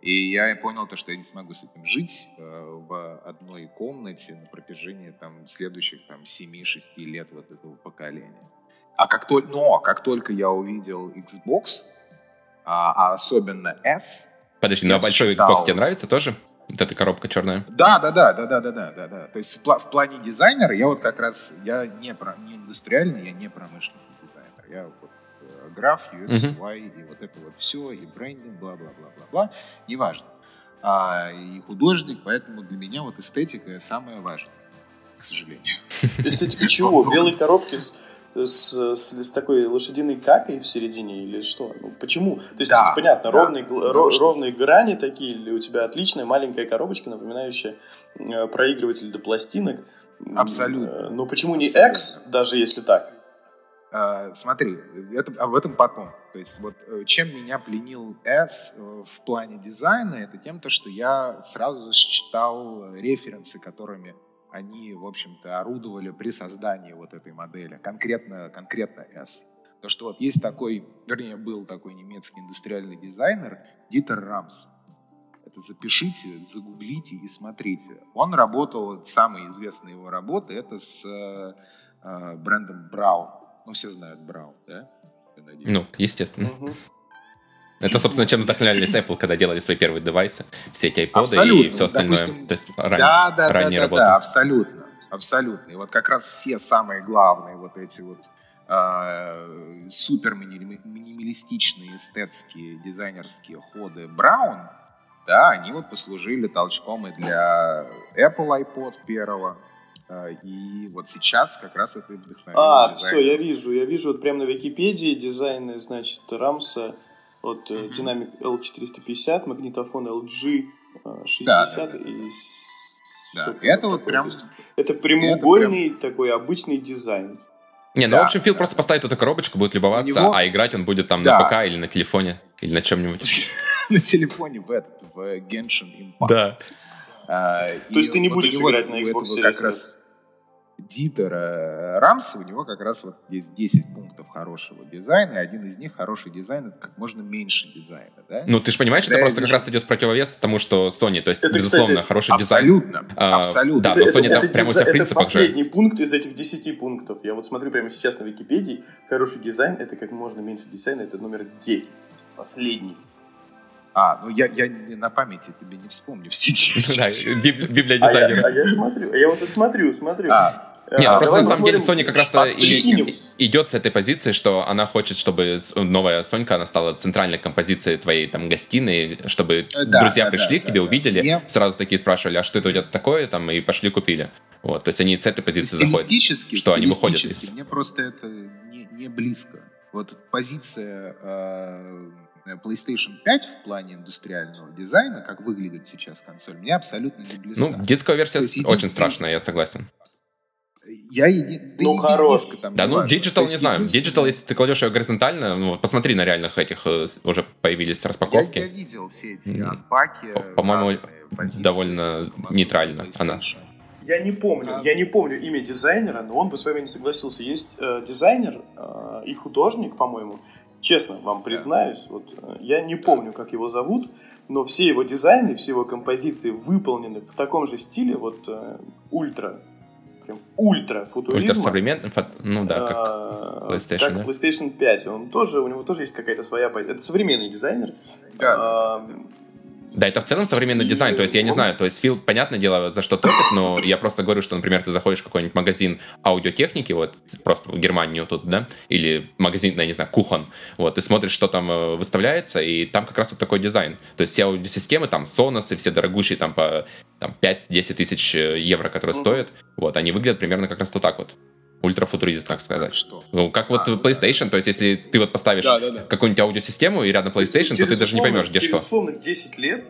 И я понял то, что я не смогу с этим жить э, в одной комнате на протяжении там, следующих там, 7-6 лет вот этого поколения. А как только, но как только я увидел Xbox, а, а особенно S, Подожди, ну а большой Xbox тебе нравится тоже? Вот эта коробка черная. Да, да, да, да, да, да, да, да, да. То есть в, пла- в плане дизайнера я вот как раз, я не, про, не индустриальный, я не промышленный дизайнер. Я вот граф, UX, uh-huh. UI, и вот это вот все, и брендинг, бла-бла-бла-бла-бла, неважно. А, и художник, поэтому для меня вот эстетика самое важное, к сожалению. Эстетика чего? Белые коробки с с, с, с такой лошадиной какой в середине или что? Ну, почему? То есть, да, понятно, да, ровные, да, ро, ровные грани такие, или у тебя отличная маленькая коробочка, напоминающая э, проигрыватель для пластинок. Абсолютно. Э, но почему не X, даже если так? Uh, смотри, это, об этом потом. То есть вот э, чем меня пленил S э, в плане дизайна, это тем, то, что я сразу считал референсы, которыми они, в общем-то, орудовали при создании вот этой модели, конкретно, конкретно S. То, что вот есть такой, вернее, был такой немецкий индустриальный дизайнер Дитер Рамс. Это запишите, загуглите и смотрите. Он работал, самые известные его работы, это с э, э брендом Браун. Ну, все знают Браун, да? Ну, естественно. Угу. Это, собственно, чем вдохновлялись Apple, когда делали свои первые девайсы, все эти iPod абсолютно. и все остальное. Допустим, То есть ран... да, да, ранняя да, да, Да, абсолютно. Абсолютно. И вот как раз все самые главные вот эти вот э, супер минималистичные эстетские дизайнерские ходы Браун, да, они вот послужили толчком и для Apple iPod первого, и вот сейчас как раз это вдохновение. А, все, я вижу, я вижу вот прямо на Википедии дизайны, значит, Рамса от mm-hmm. динамик L450, магнитофон LG 60 да, да, да. и да, это вот прям... Это прямоугольный это прям... такой обычный дизайн. Не, ну, да, в общем, Фил да. просто поставит эту коробочку, будет любоваться, него... а играть он будет там да. на ПК или на телефоне, или на чем-нибудь. На телефоне в этот, в Genshin Impact. Да. А, То есть ты не будешь играть на Xbox Series Дитера Рамса, у него как раз вот есть 10 пунктов хорошего дизайна, и один из них хороший дизайн, это как можно меньше дизайна, да? Ну, ты же понимаешь, Когда это просто вижу... как раз идет в противовес тому, что Sony, то есть, это, безусловно, кстати, хороший абсолютно, дизайн. А, абсолютно. Да, но Sony это, там прямо у тебя в принципах Это последний же... пункт из этих 10 пунктов. Я вот смотрю прямо сейчас на Википедии, хороший дизайн, это как можно меньше дизайна, это номер 10. Последний. А, ну я, я на памяти тебе не вспомню все 10. Да, библия дизайнера. А я, а я смотрю, я вот смотрю, смотрю. А, нет, а, просто на самом деле Sony как раз-то идет с этой позиции, что она хочет, чтобы новая Сонька, она стала центральной композицией твоей там гостиной, чтобы э, да, друзья да, пришли да, к тебе, да, увидели, да. сразу такие спрашивали, а что это у тебя такое, там, и пошли купили. Вот, то есть они с этой позиции заходят, что они выходят из... мне просто это не, не близко. Вот позиция э, PlayStation 5 в плане индустриального дизайна, как выглядит сейчас консоль, мне абсолютно не близко. Ну, дисковая версия очень страшная, я согласен. Я еди... да ну, хорош. Там, да, ну, digital не знаю. Digital, если ты кладешь ее горизонтально, ну, посмотри на реальных этих, э, уже появились распаковки. Я, я видел все эти unpack и. По-моему, довольно нейтрально она. Я не помню, а... я не помню имя дизайнера, но он бы с вами не согласился. Есть э, дизайнер э, и художник, по-моему, Честно вам признаюсь, вот э, я не помню, как его зовут, но все его дизайны, все его композиции выполнены в таком же стиле, вот э, ультра, прям ультра футуризма. Ультра современный, ну да, как А, PlayStation, как да? PlayStation 5. Он тоже, у него тоже есть какая-то своя... позиция. Это современный дизайнер. Да. Да, это в целом современный дизайн, то есть я не знаю, то есть Фил, понятное дело, за что топит, но я просто говорю, что, например, ты заходишь в какой-нибудь магазин аудиотехники, вот, просто в Германию тут, да, или магазин, я не знаю, Кухон, вот, и смотришь, что там э, выставляется, и там как раз вот такой дизайн. То есть все аудиосистемы, там, Sonos и все дорогущие, там, по там, 5-10 тысяч э, евро, которые Мгм. стоят, вот, они выглядят примерно как раз вот так вот. Ультрафутуризм, так сказать. Что? Ну, как вот А, PlayStation, то есть если ты вот поставишь Да, да, да. какую-нибудь аудиосистему и рядом PlayStation, то через ты даже не поймешь, где через что. условных 10 лет,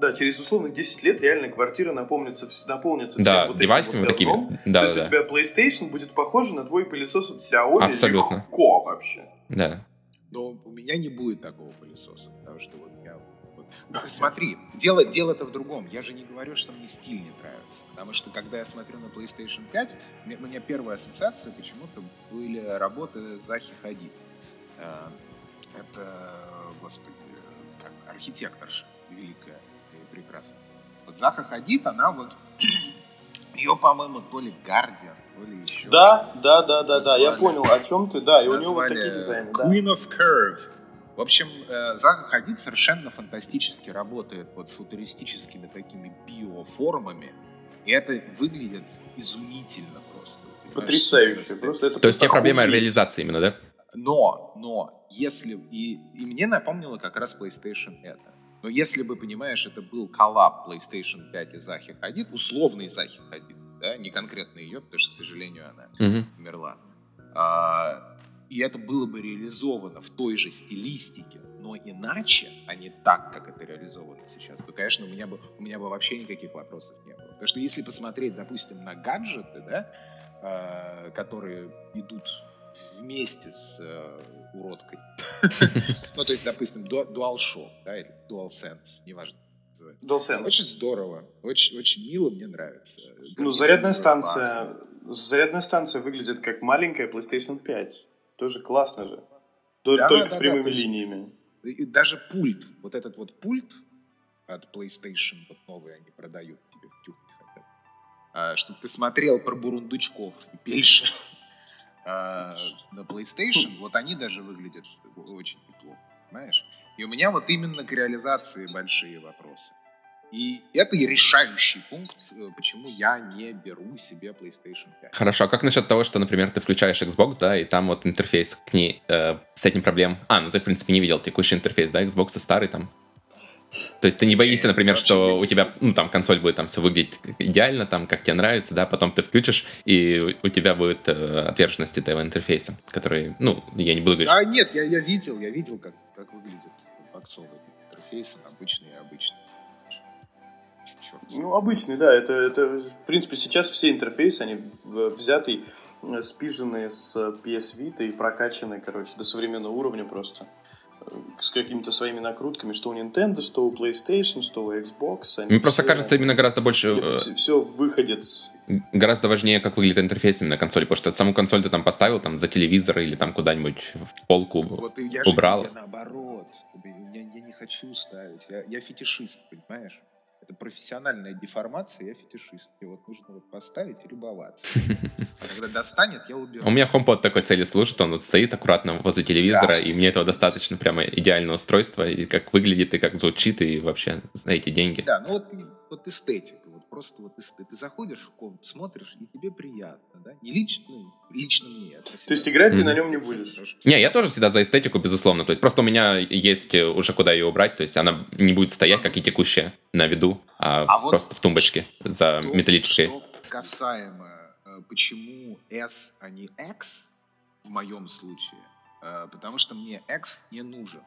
да, через условных 10 лет реально квартира наполнится, наполнится Да, всем вот этим девайсами вот такими. Да, То да, есть да. у тебя PlayStation будет похоже на твой пылесос от Xiaomi Абсолютно. легко вообще. Да. Но у меня не будет такого пылесоса, Смотри, дело, дело-то в другом. Я же не говорю, что мне стиль не нравится. Потому что, когда я смотрю на PlayStation 5, мне- у меня первая ассоциация почему-то были работы Захи Хадид. Э, Это, господи, как архитекторша великая и прекрасная. Вот Заха Хадид, она вот... Ее, по-моему, то ли Guardian, то ли еще... Да, да, да, да, да, я понял, о чем ты, да, и у него вот такие дизайны, да. Queen of Curve. В общем, э, Заха Хадид совершенно фантастически работает вот с футуристическими такими биоформами. И это выглядит изумительно просто. Потрясающе, просто это То есть у тебя проблема реализации именно, да? Но, но, если... И, и мне напомнило как раз PlayStation это. Но если бы, понимаешь, это был коллаб PlayStation 5 и Захи Хадид, условный Захи Хадид, да, не конкретно ее, потому что, к сожалению, она Мгм. умерла. А, и это было бы реализовано в той же стилистике, но иначе, а не так, как это реализовано сейчас, то, конечно, у меня бы, у меня бы вообще никаких вопросов не было. Потому что если посмотреть, допустим, на гаджеты, да, а, которые идут вместе с э, уродкой. Ну, то есть, допустим, DualShock, да, или DualSense, неважно. называется. Очень здорово, очень, очень мило, мне нравится. Ну, зарядная станция, зарядная станция выглядит как маленькая PlayStation 5. Тоже классно же. То- Да, Только да, с да, прямыми то есть- линиями. И даже пульт, вот этот вот пульт от PlayStation, вот новый они продают, тебе в тюхне хотят, чтобы ты смотрел про бурундучков и больше а, на PlayStation, вот они даже выглядят очень неплохо, понимаешь? И у меня вот именно к реализации большие вопросы. И это и решающий пункт, э, почему я не беру себе PlayStation 5. Хорошо, а как насчет того, что, например, ты включаешь Xbox, да, и там вот интерфейс к ней, э, с этим проблем... А, ну ты, в принципе, не видел текущий интерфейс, да, Xbox старый там. То есть ты не боишься, например, что у тебя, ну, там, консоль будет там все выглядеть идеально, там, как тебе нравится, да, потом ты включишь, и у тебя будет э, отверженность этого интерфейса, который, ну, я не буду говорить, А нет, я, я видел, я видел, как, как выглядит боксовый интерфейс, обычный и обычный. Черт. Ну, обычный, да. Это, это, в принципе, сейчас все интерфейсы, они взяты, э, спиженные с PS Vita и прокачаны, короче, до современного уровня просто. Э, С какими-то своими накрутками, что у Nintendo, что у PlayStation, что у Xbox. Мне просто все- кажется именно гораздо больше, Это э, все, все выходец. гораздо важнее, как выглядит интерфейс именно консоли, потому что саму консоль ты там поставил там за телевизор или там куда-нибудь в полку Вот я же убрал. я наоборот. Я, я не хочу ставить. Я, я фетишист, понимаешь? Это профессиональная деформация, я фетишист. И вот нужно вот поставить и любоваться. А когда достанет, я уберу. У меня HomePod такой цели служит, он вот стоит аккуратно возле телевизора, и мне этого достаточно прямо идеальное устройство, и как выглядит, и как звучит, и вообще за эти деньги. Да, ну вот, вот эстетика, просто вот эстетика. Ты заходишь в комнату, смотришь, и тебе приятно, да? Не лично, ну, лично мне. про То есть играть ты Мгм. на нем не будешь. Не, я тоже всегда за эстетику, безусловно. То есть просто у меня есть э, уже куда ее убрать, то есть она не будет стоять, как и текущая, на виду, а, А вот просто в тумбочке за Что- металлической. Что касаемо, э, почему S, а не X в моем случае, э, потому что мне X не нужен.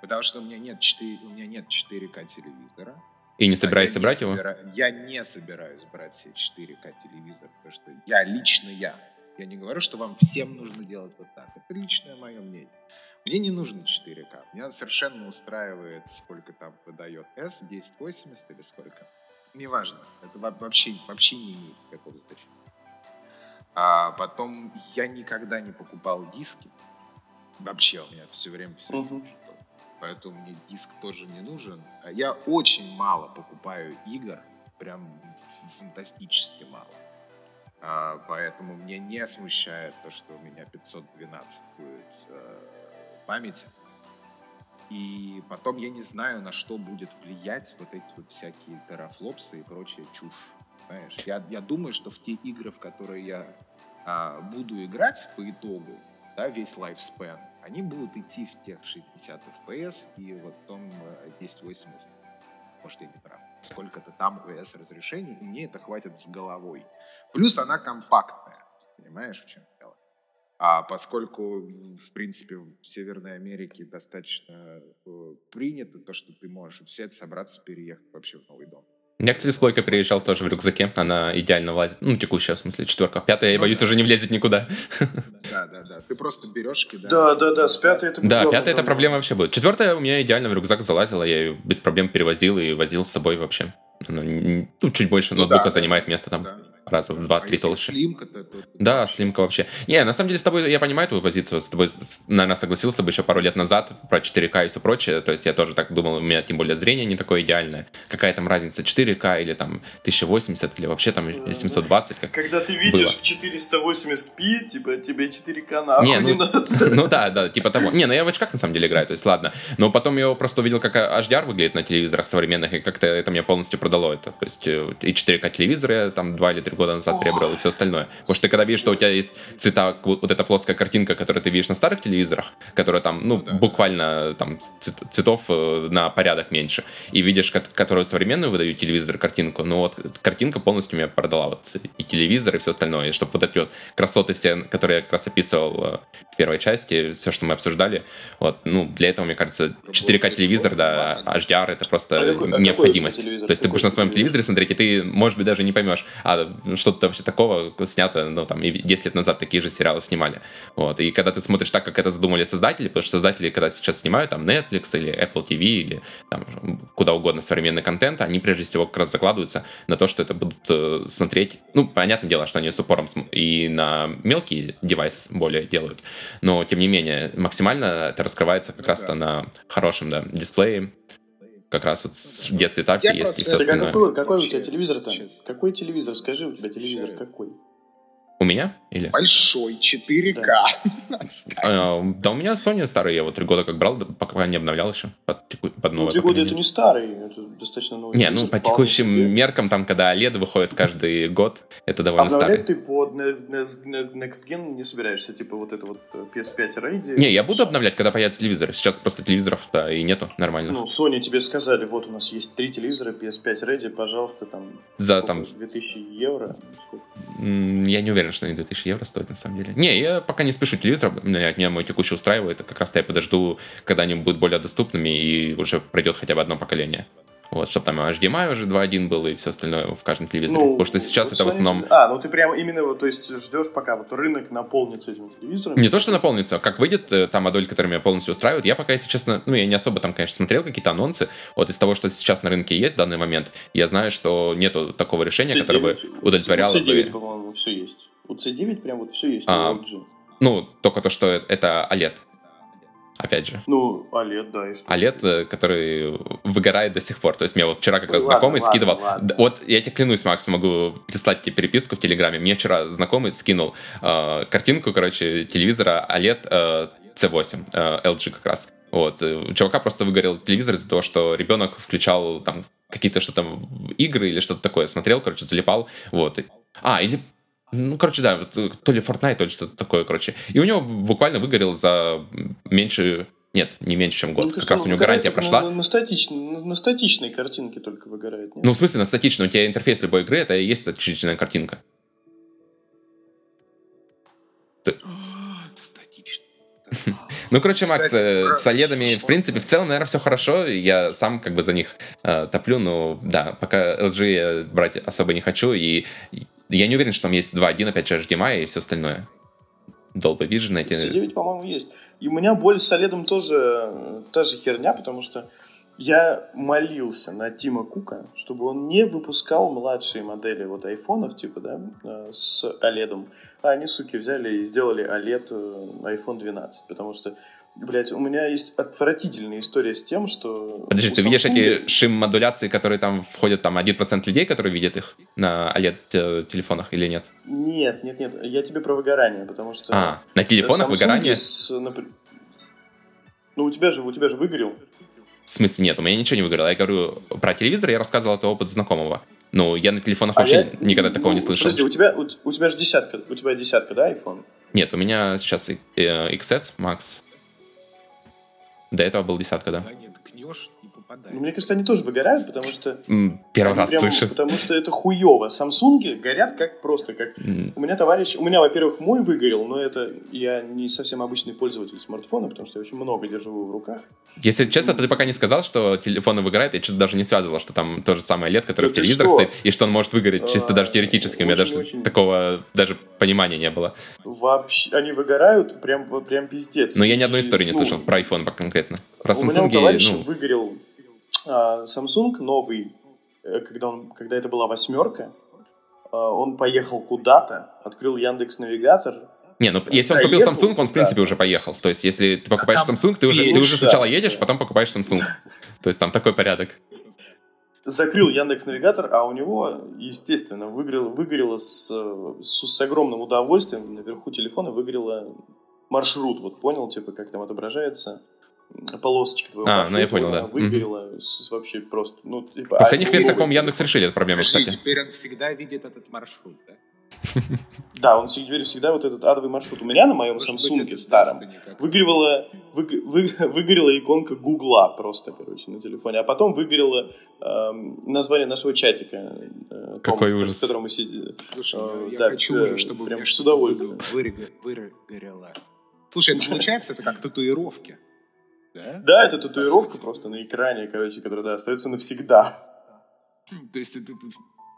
Потому что у меня нет 4, у меня нет 4К телевизора. И не А собираешься не брать его? собира- Я не собираюсь брать себе 4К телевизор, потому что я лично я. Я не говорю, что вам всем нужно делать вот так. Это личное мое мнение. Мне не нужно 4К. Меня совершенно устраивает, сколько там выдает S, 1080 или сколько. Неважно. Это во- вообще, вообще не имеет никакого значения. А потом я никогда не покупал диски. вообще у меня все время все Мгм. Поэтому мне диск тоже не нужен. А Я очень мало покупаю игр, прям фантастически мало. А, поэтому мне не смущает то, что у меня 512 будет э, памяти. И потом я не знаю, на что будет влиять вот эти вот всякие терафлопсы и прочая чушь. Знаешь, я, я думаю, что в те игры, в которые я а, буду играть по итогу, да, весь lifespan, они будут идти в тех 60 FPS и вот в том э, 1080. Может, я не прав. Сколько-то там OS разрешений, и мне это хватит с головой. Плюс она компактная. Понимаешь, в чем дело? А поскольку, в принципе, в Северной Америке достаточно э, принято то, что ты можешь взять, собраться, переехать вообще в новый дом. Меня, кстати, сплойка приезжал тоже в рюкзаке. Она идеально влазит. Ну, текущая, в смысле, четверка. Пятая, я Ну боюсь, да. уже не влезет никуда. Да, да, да. Ты просто берешь, кидаешь. Да, да, да, с пятой это Да, пятая это проблема вообще будет. Четвертая у меня идеально в рюкзак залазила, я ее без проблем перевозил и возил с собой вообще. Она ну, чуть больше Ну ноутбука да, занимает место там Да. Раза в А два-три если толще. слимка, то, то- Да, слимка вообще. Не, на самом деле с тобой, я понимаю твою позицию, с тобой, наверное, согласился бы еще пару лет назад про 4К и все прочее, то есть я тоже так думал, у меня тем более зрение не такое идеальное. Какая там разница, 4К или там 1080 или вообще там 720, как Когда ты видишь Было. в 480p, типа тебе 4К нахуй Не, не, ну, надо. ну да, да, типа того. Не, ну я в очках на самом деле играю, то есть ладно. Но потом я просто увидел, как HDR выглядит на телевизорах современных, и как-то это мне полностью продало это. То есть э, и 4К телевизоры там 2 или 3 года назад приобрел, и все остальное. Потому что ты когда видишь, что у тебя есть цвета, вот, эта плоская картинка, которую ты видишь на старых телевизорах, которая там, ну, Ну да. буквально там цвет- цветов э, на порядок меньше, и видишь, ко- которую современную выдают телевизор картинку, ну вот картинка полностью меня продала, вот и телевизор, и все остальное, и чтобы вот эти вот красоты все, которые я как раз описывал э, в первой части, все, что мы обсуждали, вот, ну, для этого, мне кажется, 4К телевизор, да, HDR это просто А какой- а какой необходимость. То есть ты будешь на своем телевизор? телевизоре смотреть, и ты, может быть, даже не поймешь, а что-то вообще такого снято, ну, там, и 10 лет назад такие же сериалы снимали. Вот, и когда ты смотришь так, как это задумали создатели, потому что создатели, когда сейчас снимают, там, Netflix или Apple TV, или там, куда угодно современный контент, они прежде всего как раз закладываются на то, что это будут э, смотреть, ну, понятное дело, что они с упором и на мелкие девайсы более делают, но, тем не менее, максимально это раскрывается как Ну раз-то да. на хорошем, да, дисплее, как раз вот с- все Я есть и все Так а остальное. какой, какой у тебя телевизор там? Какой телевизор? Скажи, у тебя телевизор какой? У меня? Или? Большой 4К. Отстань. А, да у меня Sony старый, я вот три года как брал, пока не обновлял еще под, под Ну, три года это не старый, это достаточно новый. Не, ну по текущим себе. меркам, там, когда OLED выходит каждый год, это довольно Обновлять старый. ты под Ne- Ne- Ne- Next Gen не собираешься, типа вот это вот э, PS5 Ready. Не, я буду обновлять, когда появится телевизор. Сейчас просто телевизоров-то и нету нормально. Ну, Sony тебе сказали, вот у нас есть три телевизора PS5 Ready, пожалуйста, там, За сколько, там, 2000 евро. Сколько? я не уверен, что они 2000 евро стоят на самом деле. Не, я пока не спешу телевизор, меня, меня мой текущий устраивает, как раз я подожду, когда они будут более доступными и уже пройдет хотя бы одно поколение. Вот, чтобы там HDMI уже 2.1 был и все остальное в каждом телевизоре. Потому что сейчас вот это в основном А, ну ты прямо именно, вот, то есть ждешь, пока вот рынок наполнится этими телевизорами. Не то, что наполнится, как выйдет э, та модель, которая меня полностью устраивает. Я пока, если честно, ну, я не особо там, конечно, смотрел какие-то анонсы. Вот из того, что сейчас на рынке есть в данный момент, я знаю, что нету такого решения, которое бы C9, удовлетворяло У C9, бы... по-моему, все есть. У C9 прям вот все есть, А. LG. Ну, только то, что это OLED. Опять же. Ну, OLED, да, и что? OLED, э, который выгорает до сих пор. То есть мне вот вчера как Ну, раз ладно, знакомый ладно, скидывал. ладно. Вот я тебе клянусь, Макс, могу прислать тебе переписку в Телеграме. Мне вчера знакомый скинул э, картинку, короче, телевизора OLED э, C8, э, LG как раз. Вот. э, У чувака просто выгорел телевизор из-за того, что ребенок включал там какие-то что-то игры или что-то такое, смотрел, короче, залипал. Вот. А, или ну, короче, да, вот, э, то ли Fortnite, то ли что-то такое, короче. И у него буквально выгорел за меньше... Нет, не меньше, чем год. Ну, ты как что, раз у него выгорает гарантия прошла. На, на, статичной, на, на статичной картинке только выгорает, нет? Ну, в смысле, на статично. У тебя интерфейс любой игры, это и есть статичная картинка. Статично. Ну, короче, Макс, Кстати, э, с оледами, в принципе, в целом, наверное, все хорошо. Я сам как бы за них э, топлю, но да, пока LG я брать особо не хочу. И я не уверен, что там есть 2.1, опять же, HDMI и все остальное. Dolby Vision эти... C9, по-моему, есть. И у меня боль с OLED тоже э, та же херня, потому что я молился на Тима Кука, чтобы он не выпускал младшие модели вот айфонов, типа, да, э, с OLED. А они, суки, взяли и сделали OLED э, iPhone 12, потому что Блять, у меня есть отвратительная история с тем, что... Подожди, ты видишь Samsung- эти шим-модуляции, которые там входят, там 1% людей, которые видят их на OLED-телефонах или нет? Нет, нет, нет, я тебе про выгорание, потому что... А, на телефонах Samsung выгорание? с, напр- Ну, у тебя же, у тебя же выгорел. В смысле нет, у меня ничего не выиграло. Я говорю про телевизор, я рассказывал это опыт знакомого. Ну, я на телефонах А вообще я- никогда такого ну, не слышал. Подожди, у тебя, у, у тебя же десятка, у тебя десятка, да, iPhone? Нет, у меня сейчас э, XS Max. До этого был десятка, да. Кнешь, не попадаешь. Ну, мне кажется, они тоже выгорают, потому что... Первый раз прям- слышу. Потому что это хуево. Самсунги горят как просто, как... М, У меня товарищ... У меня, во-первых, мой выгорел, но это... Я не совсем обычный пользователь смартфона, потому что я очень много держу его в руках. Если честно, ты пока не сказал, что телефоны выгорают, я что-то даже не связывал, что там то же самое LED, который Да в телевизорах что? стоит, и что он может выгореть чисто А, даже теоретически. У меня даже такого даже понимания не было. Вообще... Они выгорают прям, прям пиздец. Но я ни одной И, истории не ну, слышал про iPhone конкретно. Про У меня у Samsung, товарища ну, выгорел а, Samsung новый, э, когда, он, когда это была восьмерка. а, он поехал куда-то, открыл Яндекс Навигатор. Не, ну если он купил Samsung, он в принципе куда-то. уже поехал. То есть если ты покупаешь там Samsung, ты уже, ты уже сначала да. едешь, потом покупаешь Samsung. То есть там такой порядок. Закрыл Яндекс Навигатор, а у него, естественно, выгорело, выгорело с, с, с огромным удовольствием. Наверху телефона выгорело маршрут. Вот понял, типа, как там отображается полосочка твоего А, маршрута. ну я понял, да. Выгорела с- вообще просто. Ну, типа, последних а версиях, по-моему, Яндекс решили эту проблему, Подожди, кстати. теперь он всегда видит этот маршрут, да? Да, он теперь всегда вот этот адовый маршрут. У меня на моем это старом выгорела, выг- вы- выгорела иконка Гугла просто, короче, на телефоне. А потом выгорело эм, название нашего чатика. э, Какой Том, ужас. В котором мы сидели. Слушай, Э, я да, хочу э, уже, чтобы у прям меня с удовольствием. выго- выго- выгорело. Слушай, это получается, это как татуировки. Да? Да, это татуировка просто на экране, короче, которая да, остается навсегда. То есть это,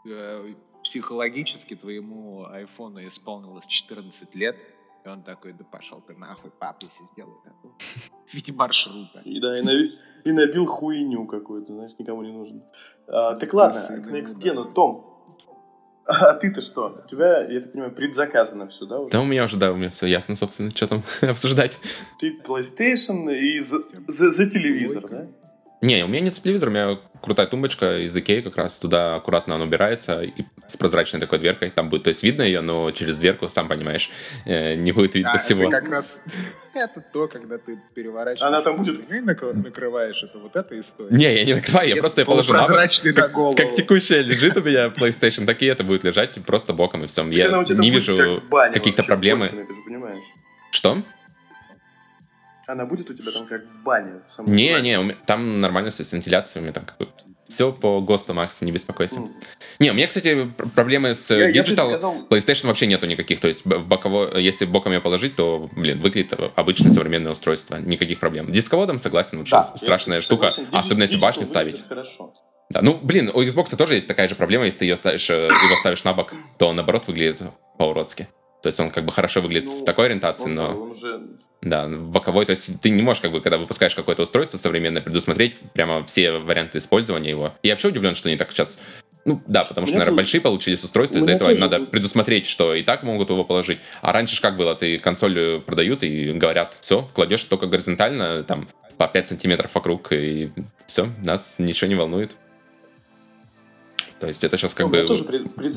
э, психологически твоему айфону исполнилось 14 лет, и он такой, да пошел ты нахуй, папа, если сделаю тату. В виде маршрута. И да, и, наби- и набил хуйню какую-то, знаешь, никому не нужен. А, так ладно, к Next. Gen, Том. А ты-то что? У тебя, я так понимаю, предзаказано все, да, уже? Да у меня уже, да, у меня все ясно, собственно, что там обсуждать. Ты PlayStation и за, за- за телевизор, да? Не, у меня нет телевизора, у меня крутая тумбочка из Икеи как раз, туда аккуратно она убирается, и с прозрачной такой дверкой, там будет, то есть видно ее, но через дверку, сам понимаешь, э, не будет видно А, всего. это как раз это то, когда ты переворачиваешь. Она там будет- и накр- накрываешь это вот эта история. Не, я не накрываю, я просто ее положу на на голову. Как текущая лежит у меня PlayStation, так и это будет лежать просто боком и все. Так Я не вижу как каких-то проблем. Ты же понимаешь. Что? Она будет у тебя там как в бане. в самом Не, бане. не, меня- там нормально все с вентиляцией, у меня там как бы все по ГОСТу, Макс, не беспокойся. М. Не, у меня, кстати, пр- проблемы с Я- э, я Digital, предсказал- PlayStation вообще нету никаких. То есть в боково, если боком ее положить, то, блин, выглядит обычное современное устройство. Никаких проблем. Дисководом согласен, вообще Да, страшная я штука, согласен. особенно если башню ставить. Хорошо. Да, ну, блин, у Xbox тоже есть такая же проблема, если ты ее ставишь, э, его ставишь на бок, то он, наоборот, выглядит по-уродски. То есть он как бы хорошо выглядит Ну, в такой ориентации, Он, но... он уже Да, боковой, то есть ты не можешь, как бы, когда выпускаешь какое-то устройство современное, предусмотреть прямо все варианты использования его. Я вообще удивлен, что они так сейчас... Ну, да, потому что, наверное, большие получились устройства, из-за этого им надо предусмотреть, что и так могут его положить. А раньше ж как было, ты консоль э, продают и говорят, все, кладешь только горизонтально, там, по 5 сантиметров вокруг, и все, нас ничего не волнует. То есть это сейчас как Ну, бы... тоже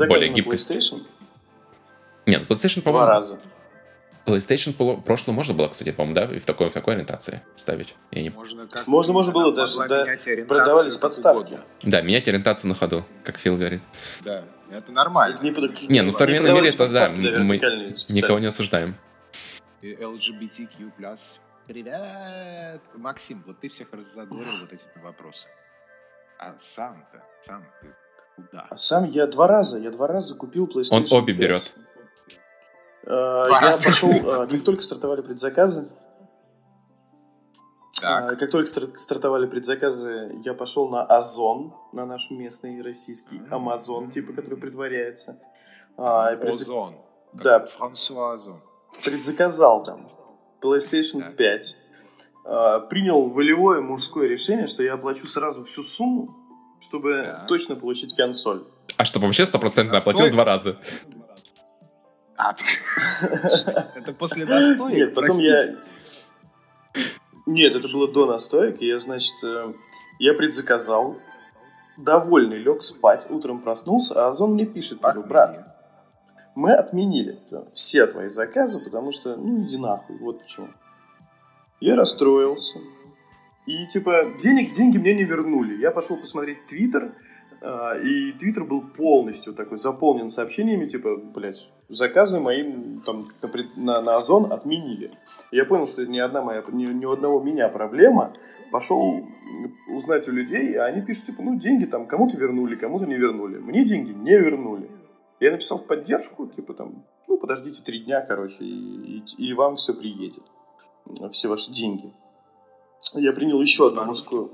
более гибкость. PlayStation Нет, ну, PlayStation, два по-моему, раза. PlayStation поло- прошлое можно было, кстати, по-моему, да, и в такой, в такой ориентации ставить. Я не Можно, как Можно, можно было даже, да, продавались подставки. угодно. Да, менять ориентацию на ходу, как Фил говорит. Да, это нормально. Не, Не, ну в современном мире это да, мы никого не осуждаем. И LGBTQ+. Привет! Максим, вот ты всех раззадорил вот этими вопросами. А сам-то, сам ты куда? А сам я два раза, я два раза купил PlayStation Он обе 5. берет. Э, Два Я раза. пошел, э, как только стартовали предзаказы, Так, э, как только стар- стартовали предзаказы, я пошел на Озон, на наш местный российский Амазон, типа, который притворяется. А, предзак- Озон. Да, Франсуа Озон. предзаказал там PlayStation Так. 5. э, принял волевое мужское решение, что я оплачу сразу всю сумму, чтобы Так. точно получить консоль. А чтобы вообще стопроцентно оплатил два раза. А, Это после настоя? Нет, потом я... Нет, это было до настоек, и я, значит, э, я предзаказал, довольный, лег спать, утром проснулся, а Озон мне пишет, говорю, брат, мы отменили все твои заказы, потому что, ну, иди нахуй, вот почему. Я расстроился. И, типа, денег, деньги мне не вернули. Я пошел посмотреть Твиттер, и Твиттер был полностью такой заполнен сообщениями, типа, блядь, заказы мои там, на, на, Озон отменили. Я понял, что это не одна моя, ни, ни у одного меня проблема. Пошел узнать у людей, а они пишут, типа, ну, деньги там кому-то вернули, кому-то не вернули. Мне деньги не вернули. Я написал в поддержку, типа там, ну, подождите три дня, короче, и, и- и вам все приедет. Все ваши деньги. Я принял еще одно мужское...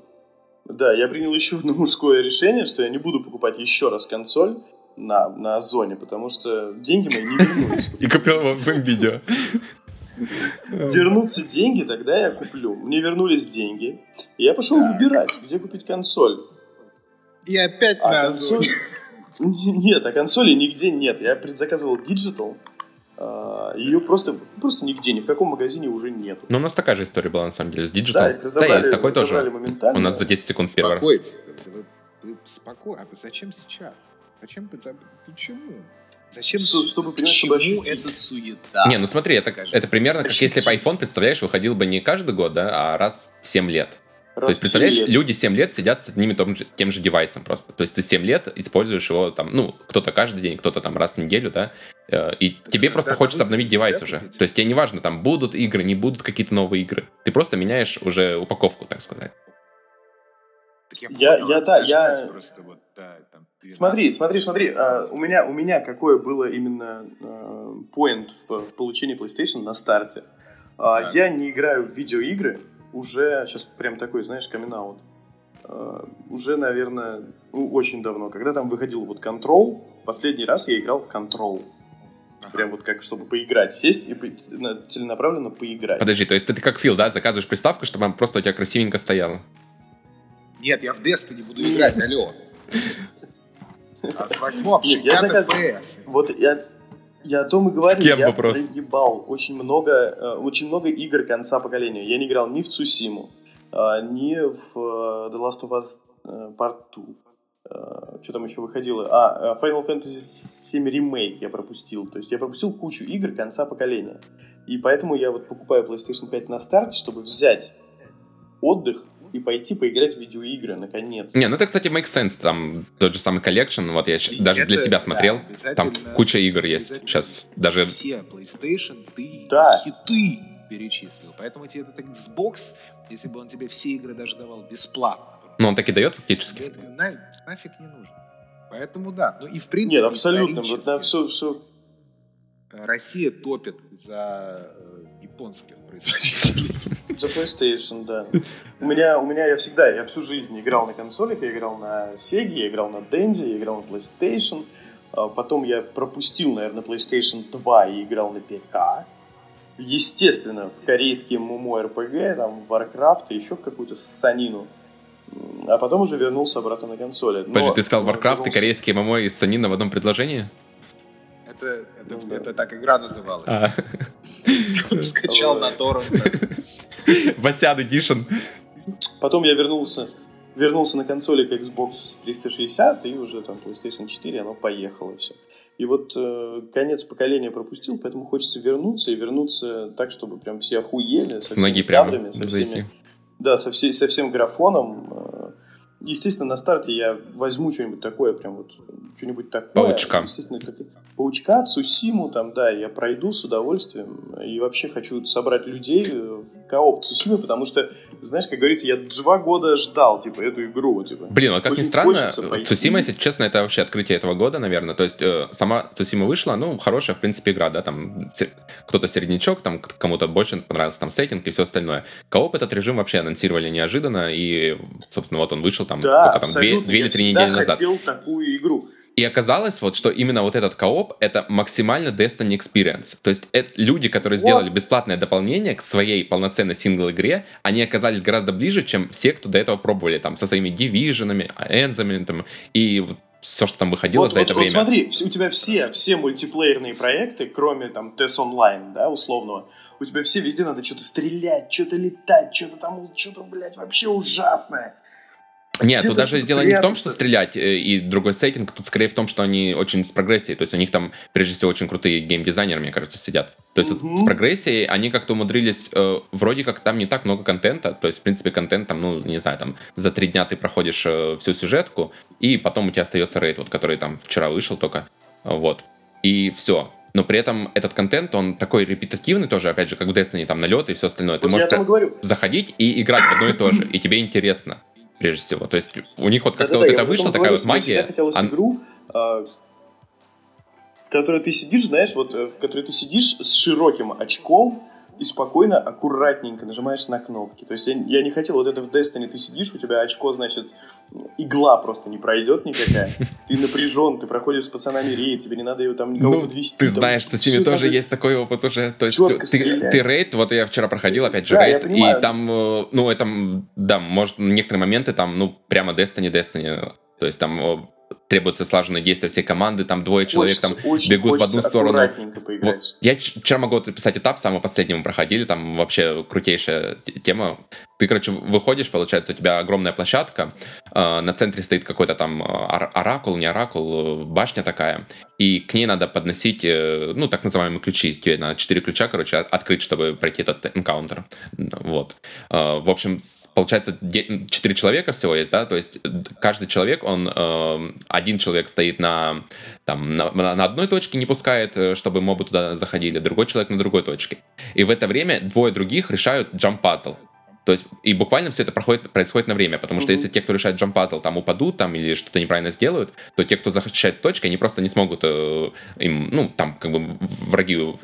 Да, я принял еще одно мужское решение, что я не буду покупать еще раз консоль на, на Озоне, потому что деньги мои не вернулись. И купил во всем видео. Вернутся деньги, тогда я куплю. Мне вернулись деньги, и я пошел выбирать, где купить консоль. И опять А на. Озоне. Нет, а консоли нигде нет. Я предзаказывал Digital, ее просто, просто нигде, ни в каком магазине уже нет. Ну, у нас такая же история была, на самом деле, с Да, Digital. Да, разобрали- есть такой тоже. моментально. У нас за 10 секунд первый раз. Спокойно. А зачем сейчас? Зачем? Почему? Зачем? Что- су- чтобы, понимаешь, чтобы ощутить. это суета? Не, ну смотри, это, Скажи. это примерно как если бы iPhone, представляешь, выходил бы не каждый год, да, а раз в 7 лет. Раз То есть, представляешь, лет. люди 7 лет сидят с одним и том же, тем же девайсом просто. То есть ты 7 лет используешь его там, ну, кто-то каждый день, кто-то там раз в неделю, да, э, и Так тебе просто хочется обновить девайс уже. купить? То есть тебе не важно, там будут игры, не будут какие-то новые игры. Ты просто меняешь уже упаковку, так сказать. Так я, Я- понял, я- да, я- Просто вот, да, там, 12, Смотри, смотри, смотри, а, 16. у меня у меня какое было именно а, point в, в получении PlayStation на старте. А. Я не играю в видеоигры уже сейчас прям такой, знаешь, камин уже, наверное, ну, очень давно. Когда там выходил вот Control, последний раз я играл в Control. Ага. Прям вот как, чтобы поиграть, сесть и по- на- целенаправленно поиграть. Подожди, то есть ты, ты как Фил, да, заказываешь приставку, чтобы она просто у тебя красивенько стояла. Нет, я в Destiny буду играть, алло. А с 8 в Нет, я 60 заказ- FPS. Вот я, я о том и говорю. кем я вопрос? проебал очень много, э, очень много игр конца поколения. Я не играл ни в Цусиму, э, ни в э, The Last of Us Part 2. Э, Что там еще выходило? А, Final Fantasy 7 Remake я пропустил. То есть я пропустил кучу игр конца поколения. И поэтому я вот покупаю PlayStation 5 на старте, чтобы взять отдых и пойти поиграть в видеоигры, наконец. Не, ну это, кстати, makes sense. Там тот же самый collection, вот я щ- даже для Это, себя да, смотрел. Там обязательно- куча игр есть сейчас. Даже Все PlayStation, ты Да. хиты перечислил. Поэтому тебе этот Xbox, если бы он тебе все игры даже давал бесплатно, Ну, он так и дает фактически. это на- нафиг не нужно. Поэтому да. Ну и в принципе Нет, абсолютно. Вот на все, все Россия топит за э, японских производителей. За PlayStation, да. У меня, у меня я всегда, я всю жизнь играл на консолях, я играл на Sega, я играл на Dendy, я играл на PlayStation. А Потом я пропустил, наверное, PlayStation 2 и играл на ПК. Естественно, в корейские MMORPG, там, в Warcraft и еще в какую-то санину. А потом уже вернулся обратно на консоли. Но- Подожди, ты сказал Warcraft и вернулся- корейские ММО и Санина в одном предложении? Это, это, Ну да. это так игра называлась. А, Он скачал на торрент. Васяд Edition. Потом я вернулся, вернулся на консоли к Xbox 360 и уже там PlayStation 4, оно поехало все. И вот э, конец поколения пропустил, поэтому хочется вернуться и вернуться так, чтобы прям все охуели. С ноги прямо кадрами, со всеми- да, со, всей, со всем графоном. Э, Естественно, на старте я возьму что-нибудь такое, прям вот что-нибудь такое. Паучка. Естественно, так- паучка, Цусиму, там, да, я пройду с удовольствием. И вообще хочу собрать людей э, в кооп Цусимы, потому что, знаешь, как говорится, я два года ждал, типа, эту игру, типа. Блин, вот как ни Очень странно, хочется пойти. Цусима, если честно, это вообще открытие этого года, наверное. То есть э, сама Цусима вышла, ну, хорошая, в принципе, игра, да, там се- кто-то середнячок, там кому-то больше понравился там сеттинг и все остальное. Кооп этот режим вообще анонсировали неожиданно, и, собственно, вот он вышел там Да, сколько там, две, две или Я три недели назад. хотел такую игру. И оказалось вот, что именно вот этот кооп — это максимально Destiny Experience. То есть это люди, которые сделали бесплатное дополнение к своей полноценной single-игре, они оказались гораздо ближе, чем все, кто до этого пробовали там со своими Division ами, Anthem ами там, и все, что там выходило вот, за вот, это вот время. смотри, у тебя все, все мультиплеерные проекты, кроме там TES Online, да, условного, у тебя все везде надо что-то стрелять, что-то летать, что-то там, что-то, блядь, вообще ужасное. Нет, тут даже дело не в том, что стрелять э, и другой сеттинг, тут скорее в том, что они очень с прогрессией, то есть у них там, прежде всего, очень крутые геймдизайнеры, мне кажется, сидят. То есть угу. с прогрессией они как-то умудрились, э, вроде как там не так много контента, то есть, в принципе, контент там, ну, не знаю, там за три дня ты проходишь э, всю сюжетку, и потом у тебя остается рейд, вот, который там вчера вышел только, вот, и все. Но при этом этот контент, он такой репетативный тоже, опять же, как в Destiny, там налеты и все остальное. Ты вот можешь заходить и играть в одно и то же, и тебе интересно прежде всего. То есть у них вот как-то да, вот да, это вышло, такая вот магия. Я хотелось а... игру, э, в которой ты сидишь, знаешь, вот э, в которой ты сидишь с широким очком, и спокойно, аккуратненько нажимаешь на кнопки. То есть я, я не хотел вот это в Destiny, ты сидишь, у тебя очко, значит, игла просто не пройдет никакая. Ты напряжен, ты проходишь с пацанами рейд, тебе не надо его там никого ну, подвести. Ты там, знаешь, с ними тоже есть такой опыт уже. То есть ты, ты рейд, вот я вчера проходил, опять же, да, рейд, и там, э, ну, это, да, может, некоторые моменты там, ну, прямо Destiny, Destiny. То есть там требуются слаженные действия всей команды, там двое человек там очень, бегут в одну сторону. Вот, я вчера могу описать этап, самый последний мы проходили, там вообще крутейшая тема. Ты, короче, выходишь, получается, у тебя огромная площадка, э, на центре стоит какой-то там ор- оракул, не оракул, башня такая, и к ней надо подносить, э, ну, так называемые ключи, тебе надо четыре ключа, короче, открыть, чтобы пройти этот энкаунтер. Вот. Э, в общем, получается, четыре человека всего есть, да, то есть каждый человек, он э, один человек стоит на, там, на, на одной точке, не пускает, э, чтобы мобы туда заходили, другой человек на другой точке. И в это время двое других решают джамп-пазл. То есть, и буквально все это проходит, происходит на время, потому что mm-hmm. если те, кто решает джамп-пазл, там упадут там или что-то неправильно сделают, то те, кто защищает точки, они просто не смогут э, им, ну, там, как бы враги в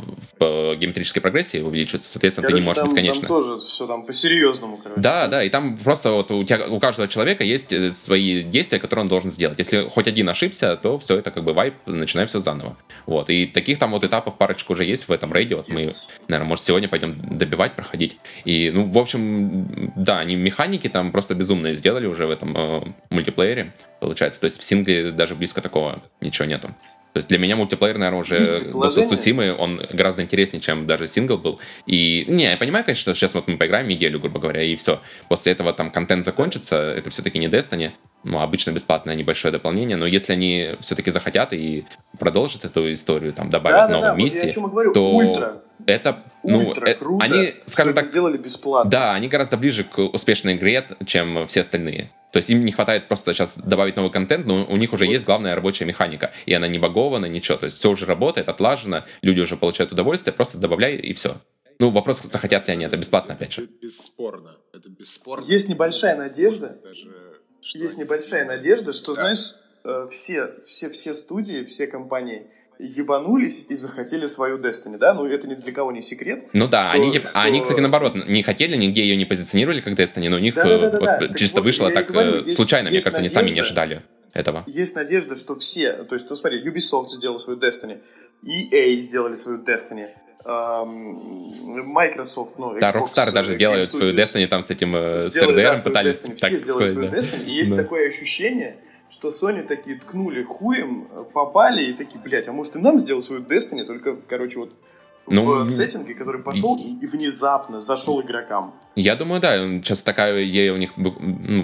геометрической прогрессии увеличиваются, соответственно, короче, ты не можешь там, бесконечно. Там тоже все там по-серьезному, короче. Да, да, и там просто вот у, тебя, у каждого человека есть э, свои действия, которые он должен сделать. Если хоть один ошибся, то все это как бы вайп, начинаем все заново. Вот, и таких там вот этапов парочку уже есть в этом рейде, вот мы, наверное, может, сегодня пойдем добивать, проходить. И, ну, в общем, да, они механики там просто безумные сделали уже в этом э, мультиплеере, получается. То есть в сингле даже близко такого ничего нету. То есть для меня мультиплеер, наверное, уже Ghost of он гораздо интереснее, чем даже сингл был. И, не, я понимаю, конечно, что сейчас вот мы поиграем неделю, грубо говоря, и все. После этого там контент закончится, это все-таки не Destiny, ну, обычно бесплатное небольшое дополнение, но если они все-таки захотят и продолжат эту историю, там, добавят да, новые да, миссии, вот то Ультра. Это, ну, Ультра, э, круто, они, скажем так, сделали бесплатно. Да, они гораздо ближе к успешной игре, чем все остальные. То есть им не хватает просто сейчас добавить новый контент, но у них уже вот. есть главная рабочая механика, и она не багована, ничего. То есть все уже работает, отлажено, люди уже получают удовольствие, просто добавляй и все. Ну, вопрос, захотят ли они, это бесплатно, опять же. Бесспорно. Это бесспорно. Есть небольшая надежда. Даже есть небольшая надежда, что, да. знаешь, э, все, все, все студии, все компании ебанулись и захотели свою Destiny, да? Ну, это ни для кого не секрет. Ну да, что, они, что... они, кстати, наоборот, не хотели, нигде ее не позиционировали как Destiny, но у них да, да, да, вот, да. чисто так вышло так говорю, есть, случайно, есть мне кажется, надежда, они сами не ожидали этого. Есть надежда, что все, то есть, ну смотри, Ubisoft сделал свою Destiny, EA сделали свою Destiny, Microsoft, ну, Xbox, да, Rockstar даже делают свою Destiny там с этим э, с RDR да, пытались. Destiny, все сделали свою да. Destiny, и есть да. такое ощущение, что Sony такие ткнули хуем, попали и такие, блядь, а может и нам сделать свою Destiny, только, короче, вот ну, в сеттинге, который пошел и внезапно зашел игрокам. Я думаю, да, сейчас такая идея у них, ну,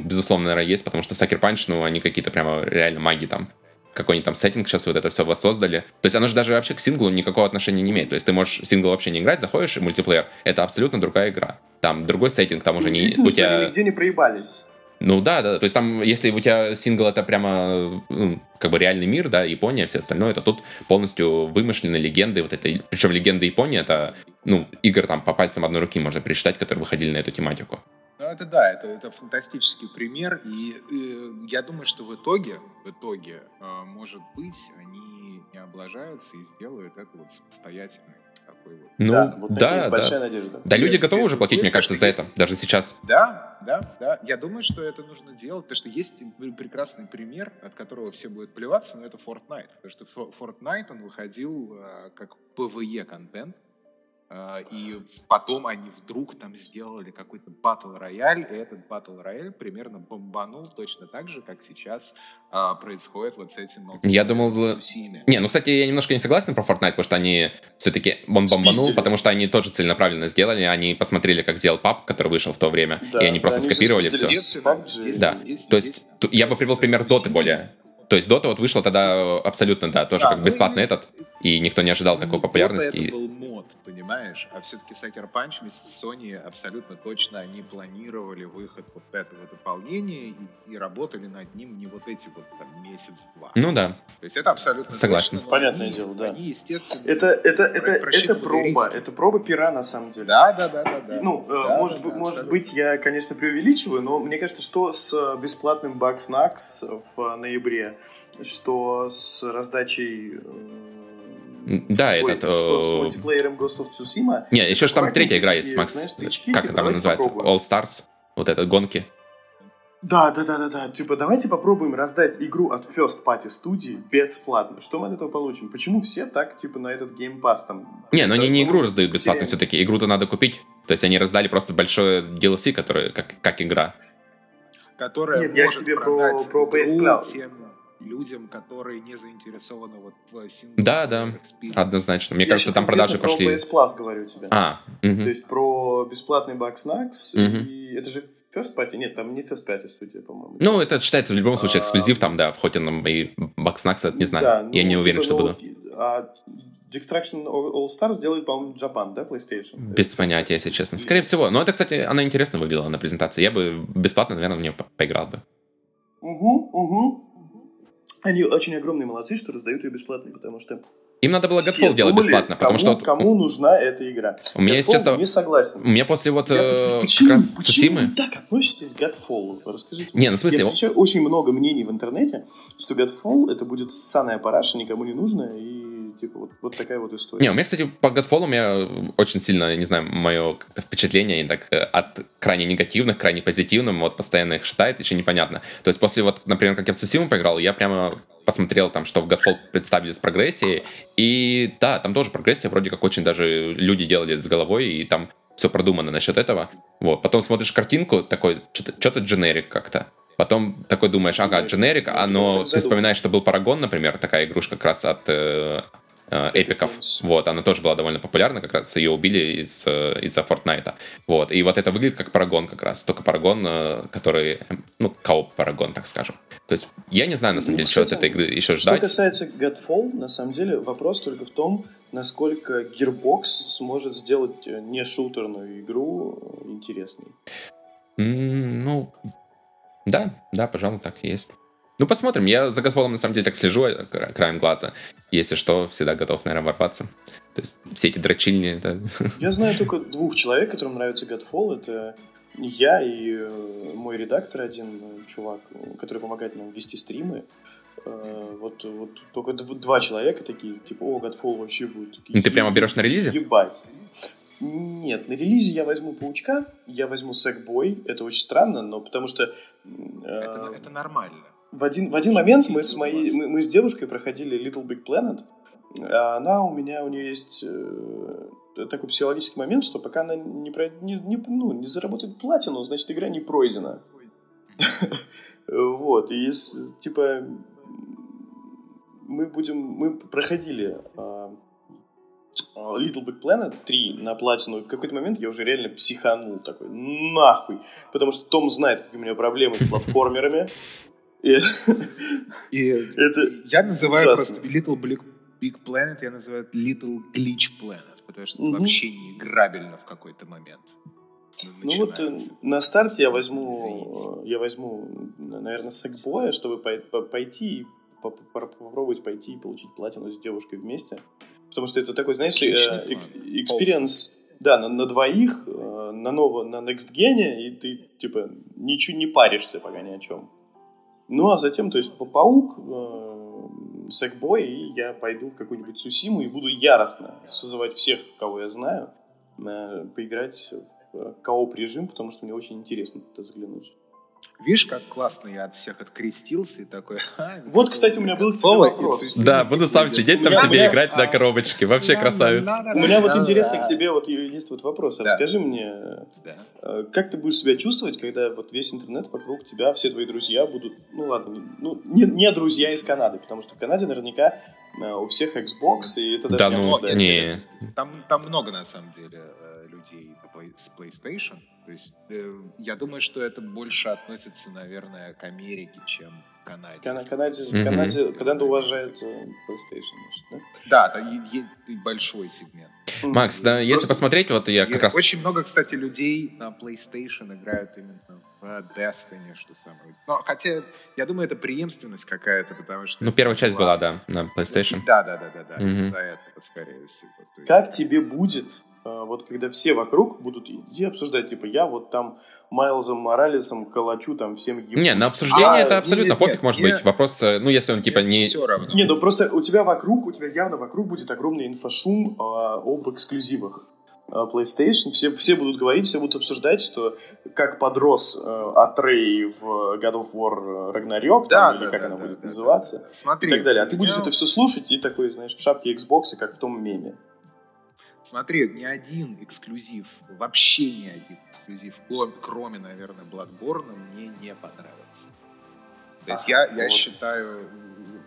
безусловно, наверное, есть, потому что Sucker Punch, ну, они какие-то прямо реально маги там какой-нибудь там сеттинг сейчас вот это все воссоздали. То есть оно же даже вообще к синглу никакого отношения не имеет. То есть ты можешь сингл вообще не играть, заходишь и мультиплеер. Это абсолютно другая игра. Там другой сеттинг, там уже не... У тебя... нигде не проебались. Ну да, да, то есть там, если у тебя сингл это прямо ну, как бы реальный мир, да, Япония, все остальное, то тут полностью вымышлены легенды, вот это, причем легенды Японии, это, ну, игр там по пальцам одной руки можно пересчитать, которые выходили на эту тематику. Ну, это да, это, это фантастический пример, и, и я думаю, что в итоге, в итоге, э, может быть, они не облажаются и сделают это вот вот. Ну, да, вот да, такие да. большая надежда. Да, люди Нет, готовы уже платить, мне кажется, за есть- это, даже сейчас. Да, да, да. Я думаю, что это нужно делать, потому что есть прекрасный пример, от которого все будут плеваться, но это Fortnite. Потому что Fortnite, он выходил э, как PvE-контент, и потом они вдруг там сделали какой-то батл рояль, и этот батл рояль примерно бомбанул точно так же, как сейчас э, происходит вот с этим Я думал, в Цусиме. Не, ну, кстати, я немножко не согласен про Fortnite, потому что они все-таки бомбанул, потому что они тоже целенаправленно сделали, они посмотрели, как сделал пап, который вышел в то время, Да, и они просто они скопировали все. PUBG. здесь- Да, здесь- то есть здесь я бы привел пример Доты более. То есть Дота вот вышла тогда абсолютно, да, тоже Да, как ну бесплатный и- этот, и никто не ожидал такой Ну, популярности. Dota и- это был мод, понимаешь? А все-таки Sucker Punch вместе с Sony абсолютно точно они планировали выход вот этого дополнения и, и работали над ним не вот эти вот там месяц-два. Ну да. То есть это абсолютно Согласен. точно, но Понятное они- дело, да. Они, естественно... Это, это, это, это проба, риски. это проба пера на самом деле. Да, да, да, да, да. Ну, э, Да, может, да, может абсолютно. быть, я, конечно, преувеличиваю, но мне кажется, что с э, бесплатным Bugs Nax в э, ноябре, что с раздачей... э, Да, ой, этот... с, с э, мультиплеером Ghost of Tsushima. Не, еще же там третья игра есть, Макс. знаешь, тычки, Как типа, там называется? попробуем. All Stars? Вот это, гонки. Да, да, да, да, да. Типа, давайте попробуем раздать игру от First Party студии бесплатно. Что мы от этого получим? Почему все так, типа, на этот Game Pass там? Не, но они не Ну, игру раздают бесплатно потеряем. все-таки. Игру-то надо купить. То есть они раздали просто большое DLC, которое как, как игра. Которая Нет, я может тебе про- продать про PS Cloud. тем людям, которые не заинтересованы вот в single Да, да. Однозначно. Мне Я кажется, там продажи конкретно пошли. про PS Plus говорю тебе. А, мгм. То есть про бесплатный Bugs Nax. Мгм. И это же First Party? Нет, там не First Party студия, по-моему. Ну, это считается в любом случае А, эксклюзив там, да, хоть он и Бакснакс, это не знаю. Да, ну, Я не уверен, типа, что ну, буду. А Destruction All Stars делает, по-моему, Japan, да, PlayStation? Без понятия, если честно. Скорее всего. Но это, кстати, она интересно выглядела на презентации. Я бы бесплатно, наверное, в нее по- поиграл бы. Угу, угу. Они очень огромные молодцы, что раздают ее бесплатно, потому что Им надо было Godfall делать думали, бесплатно, потому кому, что кому нужна эта игра. у меня, если честно, не согласен. у меня после вот Я- э, как почему, раз почему Цусимы... так относитесь к Godfall? Расскажите. Не, ну в смысле, Я встречаю очень много мнений в интернете, что Godfall это будет ссаная параша, никому не нужно, и типа вот, вот такая вот история. Не, у меня, кстати, по Godfall у меня очень сильно, не знаю, мое впечатление так э, от крайне негативных крайне позитивным, вот постоянно их считает, еще непонятно. То есть после вот, например, как я в Цусиму поиграл, я прямо посмотрел там, что в Godfall представили с прогрессией, и да, там тоже прогрессия, вроде как очень даже люди делали с головой, и там все продумано насчет этого. Вот, потом смотришь картинку, такой, что-то дженерик как-то. Потом такой думаешь, ага, дженерик, а но ты вспоминаешь, что был Парагон, например, такая игрушка как раз от э, эпиков. Вот, она тоже была довольно популярна, как раз ее убили из, э, из-за Фортнайта. Вот, и вот это выглядит как Парагон как раз, только Парагон, э, который, э, ну, кооп Парагон, так скажем. То есть я не знаю, на самом Ну, деле, что от кстати, этой игры еще Что ждать. касается Godfall, на самом деле вопрос только в том, насколько Gearbox сможет сделать э, не шутерную игру э, интересной. М, Ну, да, да, пожалуй, так и есть. Ну, посмотрим. Я за Godfall на самом деле так слежу э, кра- краем глаза. Если что, всегда готов, наверное, ворваться. То есть все эти дрочильни, это... Я знаю только двух человек, которым нравится Godfall. Это я и э, мой редактор один, э, чувак, который помогает нам вести стримы. Вот, вот только дв- два человека такие, типа, о, Godfall вообще будет. Ну, ты прямо берешь на релизе? Ебать. Нет, на релизе я возьму Паучка, я возьму Сэкбой. Это очень странно, но потому что... э, Это, это нормально. В один, в один момент мы с, моей, мы, мы с девушкой проходили Little Big Planet. а Она у меня, у нее есть э, такой психологический момент, что пока она не, про- не, не, ну, не заработает платину, значит игра не пройдена. Вот, и типа мы будем, мы проходили а, а, Little Big Planet 3 на платину, и в какой-то момент я уже реально психанул такой, нахуй, потому что Том знает, какие у меня проблемы с платформерами. И И Это я называю ужасно. просто Little Big, Big Planet, я называю Little Glitch Planet, потому что это Мгм. вообще не играбельно в какой-то момент. Ну вот э, на старте я возьму, Извините. э, я возьму, наверное, секбоя, чтобы пой- по- пойти и по- по- попробовать пойти и получить платину с девушкой вместе. Потому что это такой, знаешь, э, Отличный план. экс- experience, да, на, на двоих, на ново, на Next Gen, и ты, типа, ничего не паришься пока ни о чем. Ну, а затем, то есть, па- паук, э, Сэкбой, и я пойду в какую-нибудь Сусиму и буду яростно созывать всех, кого я знаю, на, поиграть в кооп режим, потому что мне очень интересно туда заглянуть. Видишь, как классно я от всех открестился и такой... Вот, кстати, у меня был вопрос. Да, буду сам сидеть там себе играть на коробочке. Вообще красавец. У меня вот интересно к тебе, вот есть вот вопрос. Расскажи мне, э, как ты будешь себя чувствовать, когда вот весь интернет вокруг тебя, все твои друзья будут, ну ладно, ну не друзья из Канады, потому что в Канаде наверняка э, у всех Xbox, и это даже Да, ну, не. Там много, на самом деле, людей с PlayStation, то есть э, я думаю, что это больше относится, наверное, к Америке, чем к Канаде. Кан- Канаде, mm-hmm. Канаде, Канада уважает э, PlayStation, да? Да, там есть большой сегмент. Макс, да, Просто если посмотреть, вот я как раз... Очень много, кстати, людей на PlayStation играют именно в Destiny, что самое. Но, хотя, я думаю, это преемственность какая-то, потому что... Ну, первая часть была, да, на PlayStation. Да, да, да, да, да, mm-hmm. из-за этого, скорее всего. Есть... Как тебе будет вот когда все вокруг будут идти обсуждать, типа, я вот там Майлзом Моралесом калачу там всем ебу. Не, на обсуждение а, это абсолютно нет, пофиг нет, может нет, быть. Вопрос, э, ну, если он типа не... Все равно. Не, ну просто у тебя вокруг, у тебя явно вокруг будет огромный инфошум а, об эксклюзивах. А, PlayStation, все, все будут говорить, все будут обсуждать, что как подрос э, Атрей в God of War Ragnarok, да, там, да, или как да, она да, будет да, называться, да, да. Смотри, и так далее. А ты будешь это все слушать и такой, знаешь, в шапке Xbox, как в том меме. Смотри, ни один эксклюзив, вообще ни один эксклюзив, кроме, наверное, Bloodborne, мне не понравился. То есть я, я вот. считаю,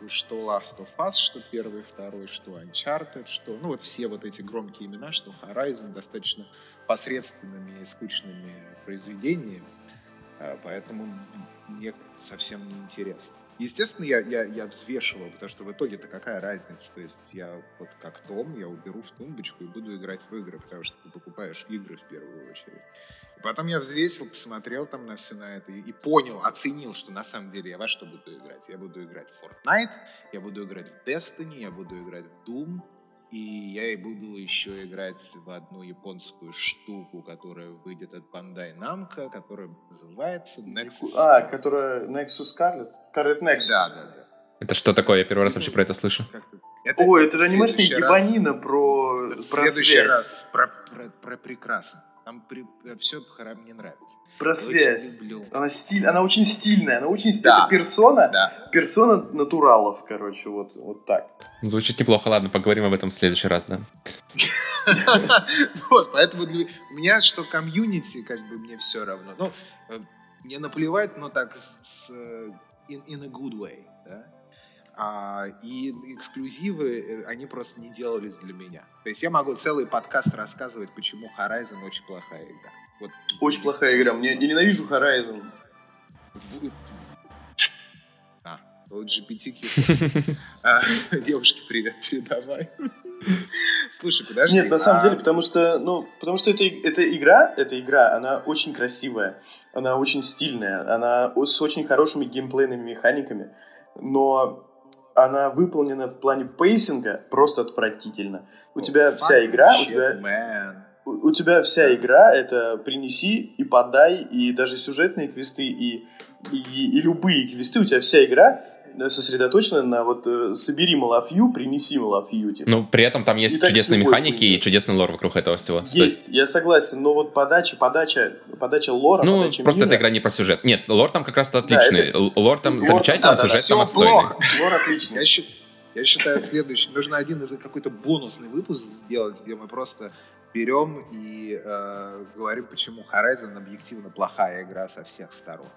что Last of Us, что первый, второй, что Uncharted, что, ну вот все вот эти громкие имена, что Horizon достаточно посредственными и скучными произведениями, а, поэтому мне совсем не интересно. Естественно, я, я, я взвешивал, потому что в итоге-то какая разница? То есть я вот как Том, я уберу в тумбочку и буду играть в игры, потому что ты покупаешь игры в первую очередь. И потом я взвесил, посмотрел там на все на это и, и понял, оценил, что на самом деле я во что буду играть. Я буду играть в Fortnite, я буду играть в Destiny, я буду играть в Doom, и я и буду еще играть в одну японскую штуку, которая выйдет от Bandai Namco, которая называется Nexus. А, которая Nexus Scarlet? Scarlet Nexus. Да, да, да. Это что такое? Я первый раз вообще про это слышу. Это, О, это анимешная ебанина про, в следующий связь. раз про, про, про прекрасно. Там при, все мне нравится. Про связь. Она, стиль, она очень стильная, она очень стильная. Да. персона, да. персона натуралов, короче, вот, вот так. Звучит неплохо, ладно, поговорим об этом в следующий раз, да. Вот, поэтому у меня что комьюнити, как бы мне все равно. Ну, э, мне наплевать, но так с э, in a good way, да. А, и эксклюзивы, э, они просто не делались для меня. То есть я могу целый подкаст рассказывать, почему Horizon очень плохая игра. Вот. Очень плохая игра. Мне, я ненавижу Horizon. В... А, LGBTQ. Девушки, привет, передавай. Слушай, подожди. Нет, на самом а... деле, потому что, ну, потому что это, это игра, эта игра, она очень красивая, она очень стильная, она с очень хорошими геймплейными механиками, но она выполнена в плане пейсинга просто отвратительно. У oh, тебя вся игра, shit, у тебя... Man. у тебя вся игра это принеси и подай, и даже сюжетные квесты, и, и, и любые квесты, у тебя вся игра сосредоточена на вот э, собери Малафью, принеси Малафью. Типа. Ну, при этом там есть и чудесные механики и чудесный лор вокруг этого всего. Есть, есть, я согласен, но вот подача, подача, подача лора, Ну, подача просто мира... эта игра не про сюжет. Нет, лор там как раз отличный. Да, это... Лор там лор, замечательный, да, да, сюжет да, там отстойный. Лор отличный. Я считаю, я считаю, следующий. Нужно один из какой-то бонусный выпуск сделать, где мы просто берем и э, говорим, почему Horizon объективно плохая игра со всех сторон.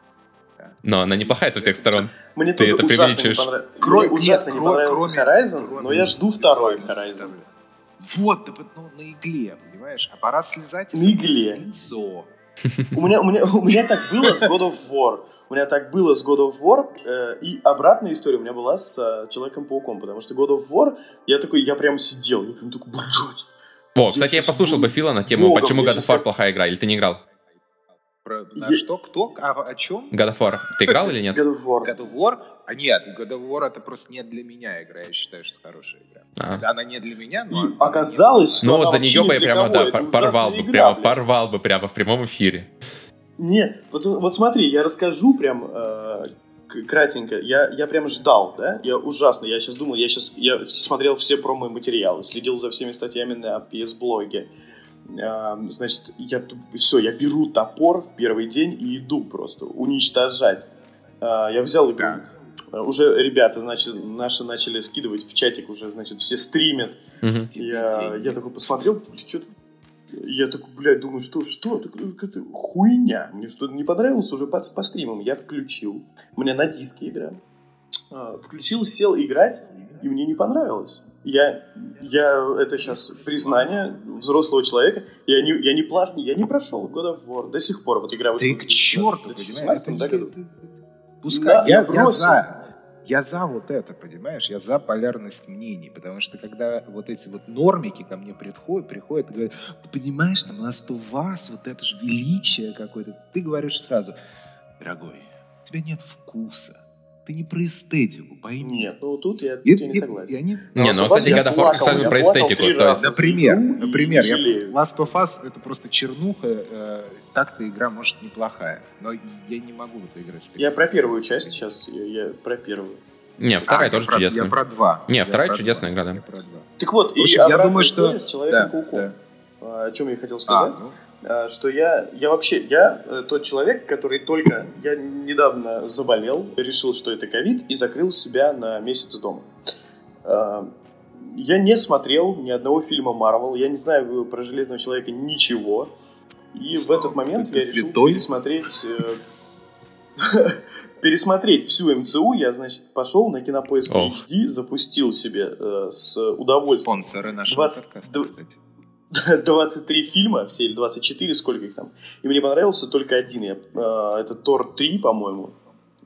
Да. Но она не плохая со всех сторон. Мне Ты тоже это ужасно не, понрав... Кро... Мне ужасно нет, не понравился кроме... Horizon, кроме... но я жду второй Horizon. Вот, ну, на игле, понимаешь? А пора слезать на игле. лицо. У меня, у, меня, у меня так было с God of War. У меня так было с God of War, э, и обратная история у меня была с э, Человеком-пауком, потому что God of War, я такой, я прям сидел, я прям такой, блядь, о, кстати, я послушал бы Фила на тему, Богом, почему God of War плохая игра, или ты не играл? Про, на я... что? Кто? А, о чем? God of War. Ты играл или нет? God of War. God of War? А нет, God of War это просто не для меня игра. Я считаю, что хорошая игра. А. Она не для меня, но... И оказалось, что Ну вот за нее бы я прямо, да, порвал бы, игра, прямо, блин. порвал бы прямо в прямом эфире. Нет, вот, вот смотри, я расскажу прям, э, кратенько, я, я прям ждал, да, я ужасно, я сейчас думал, я сейчас, я смотрел все промо-материалы, следил за всеми статьями на PS-блоге, значит, я все, я беру топор в первый день и иду просто уничтожать. А, я взял игру, Так. уже ребята начали, наши начали скидывать в чатик уже, значит, все стримят, Мгм. я, я такой посмотрел, что я такой, блядь, думаю, что, что, это хуйня. Мне что-то не понравилось уже по, по стримам. Я включил. У меня на диске игра. А, Включил, сел играть, и мне не понравилось. Я, я, это сейчас признание взрослого человека. Я не, я не, пла- я не прошел God of War до сих пор. Вот игра вышла к в черту, 2017 понимаешь? Это году. это- Пускай. Да, я, я я за. Я за вот это, понимаешь? Я за полярность мнений. Потому что когда вот эти вот нормики ко мне приходят, приходят и говорят, ты понимаешь, там у нас у вас вот это же величие какое-то. Ты говоришь сразу, дорогой, у тебя нет вкуса. Ты не про эстетику, пойми. Нет, ну тут я, тут И- я не согласен. и они- Не, ну, кстати, плакал, кстати, я про эстетику, то есть- Например, например, я. Last of Us это просто чернуха, э, так-то игра может неплохая, но я не могу в это играть. Я про первую часть сейчас, я, я про первую. Не, вторая А, тоже про, чудесная. Я про два. Не, Я вторая про чудесная два. игра, да. Я про два. Так вот, В общем, и я думаю, что- с Человеком-пауком. Да, А, О чем я хотел А, сказать? ну, А, Что я, я вообще, я э, тот человек, который только, я недавно заболел, решил, что это ковид, и закрыл себя на месяц дома. А, Я не смотрел ни одного фильма Марвел, я не знаю про Железного Человека ничего. И в этот момент Ты я решил святой? пересмотреть... э, Пересмотреть всю МЦУ, я, значит, пошел на кинопоиск Ох. HD, запустил себе э, с удовольствием спонсоры нашего 20 подкаста, кстати. 23 фильма, все или 24, сколько их там. И мне понравился только один. Я, э, это Тор 3, по-моему,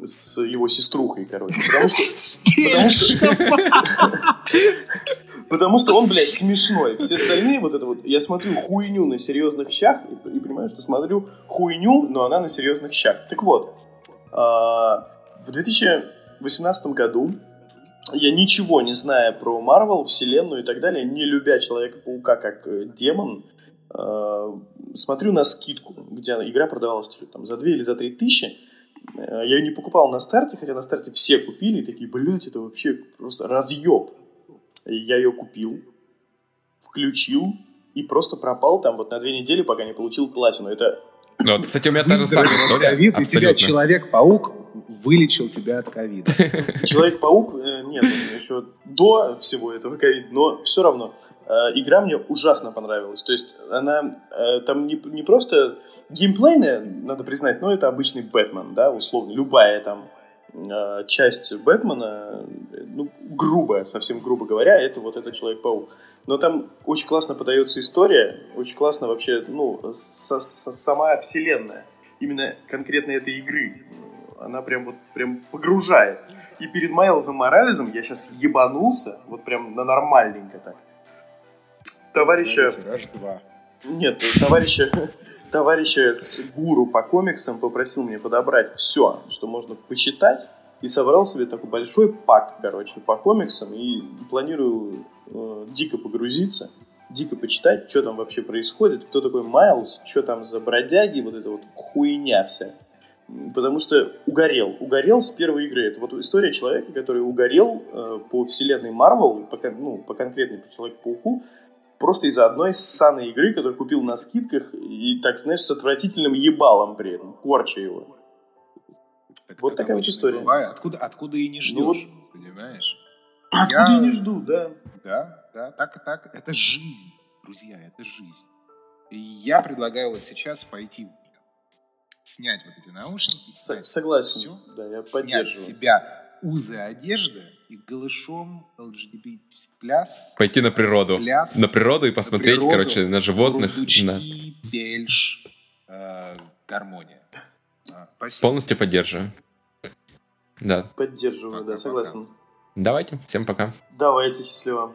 с его сеструхой, короче. Потому что, потому он, блядь, смешной. Все остальные, вот это вот, я смотрю хуйню на серьезных щах и, и понимаю, что смотрю хуйню, но она на серьезных щах. Так вот, а, в 2018 году я ничего не зная про Марвел, вселенную и так далее, не любя Человека-паука как э, демон, э, смотрю на скидку, где игра продавалась там за 2 или за 3 тысячи. Э, Я ее не покупал на старте, хотя на старте все купили и такие, блядь, это вообще просто разъеб. Я ее купил, включил и просто пропал там вот на две недели, пока не получил платину. Это Ну, вот, кстати, у меня та же самая история. ковида, и тебя. Человек-паук вылечил тебя от ковида. Человек-паук, э, нет, еще до всего этого ковида, но все равно э, игра мне ужасно понравилась. То есть она э, там не, не просто геймплейная, надо признать, но это обычный Бэтмен, да, условно, любая там часть Бэтмена, ну, грубо, совсем грубо говоря, это вот этот Человек-паук. Но там очень классно подается история, очень классно вообще, ну, со- со- сама вселенная, именно конкретно этой игры, она прям вот прям погружает. И перед Майлзом Морализом я сейчас ебанулся, вот прям на нормальненько так. Товарища, Тираж 2. нет, товарища, товарища с гуру по комиксам попросил мне подобрать все, что можно почитать, и собрал себе такой большой пак, короче, по комиксам, и планирую э, дико погрузиться, дико почитать, что там вообще происходит, кто такой Майлз, что там за бродяги, вот эта вот хуйня вся. Потому что угорел. Угорел с первой игры. Это вот история человека, который угорел э, по вселенной Марвел, по, ну, по конкретной по Человеку-пауку, просто из-за одной ссаной игры, которую купил на скидках, и, так знаешь, с отвратительным ебалом при этом, корча его. Так Вот такая вот история. бывает. Откуда, откуда и не ждешь, Ну вот. понимаешь? Откуда Я- я не жду, да. Да, да, так и так. Это жизнь, друзья, это жизнь. И я предлагаю вот сейчас пойти. Снять вот эти наушники, С- снять согласен. всё, Да, я снять с поддерживаю. себя узы одежды и голышом LGBT пляс, Пойти на природу. пляс, На природу и посмотреть, природу, короче, на животных. рундучки, Да. бельш, э, гармония. А, Спасибо. Полностью поддерживаю. Да. Поддерживаю, да, Пока-пока. согласен. Давайте, всем пока. Давайте, счастливо.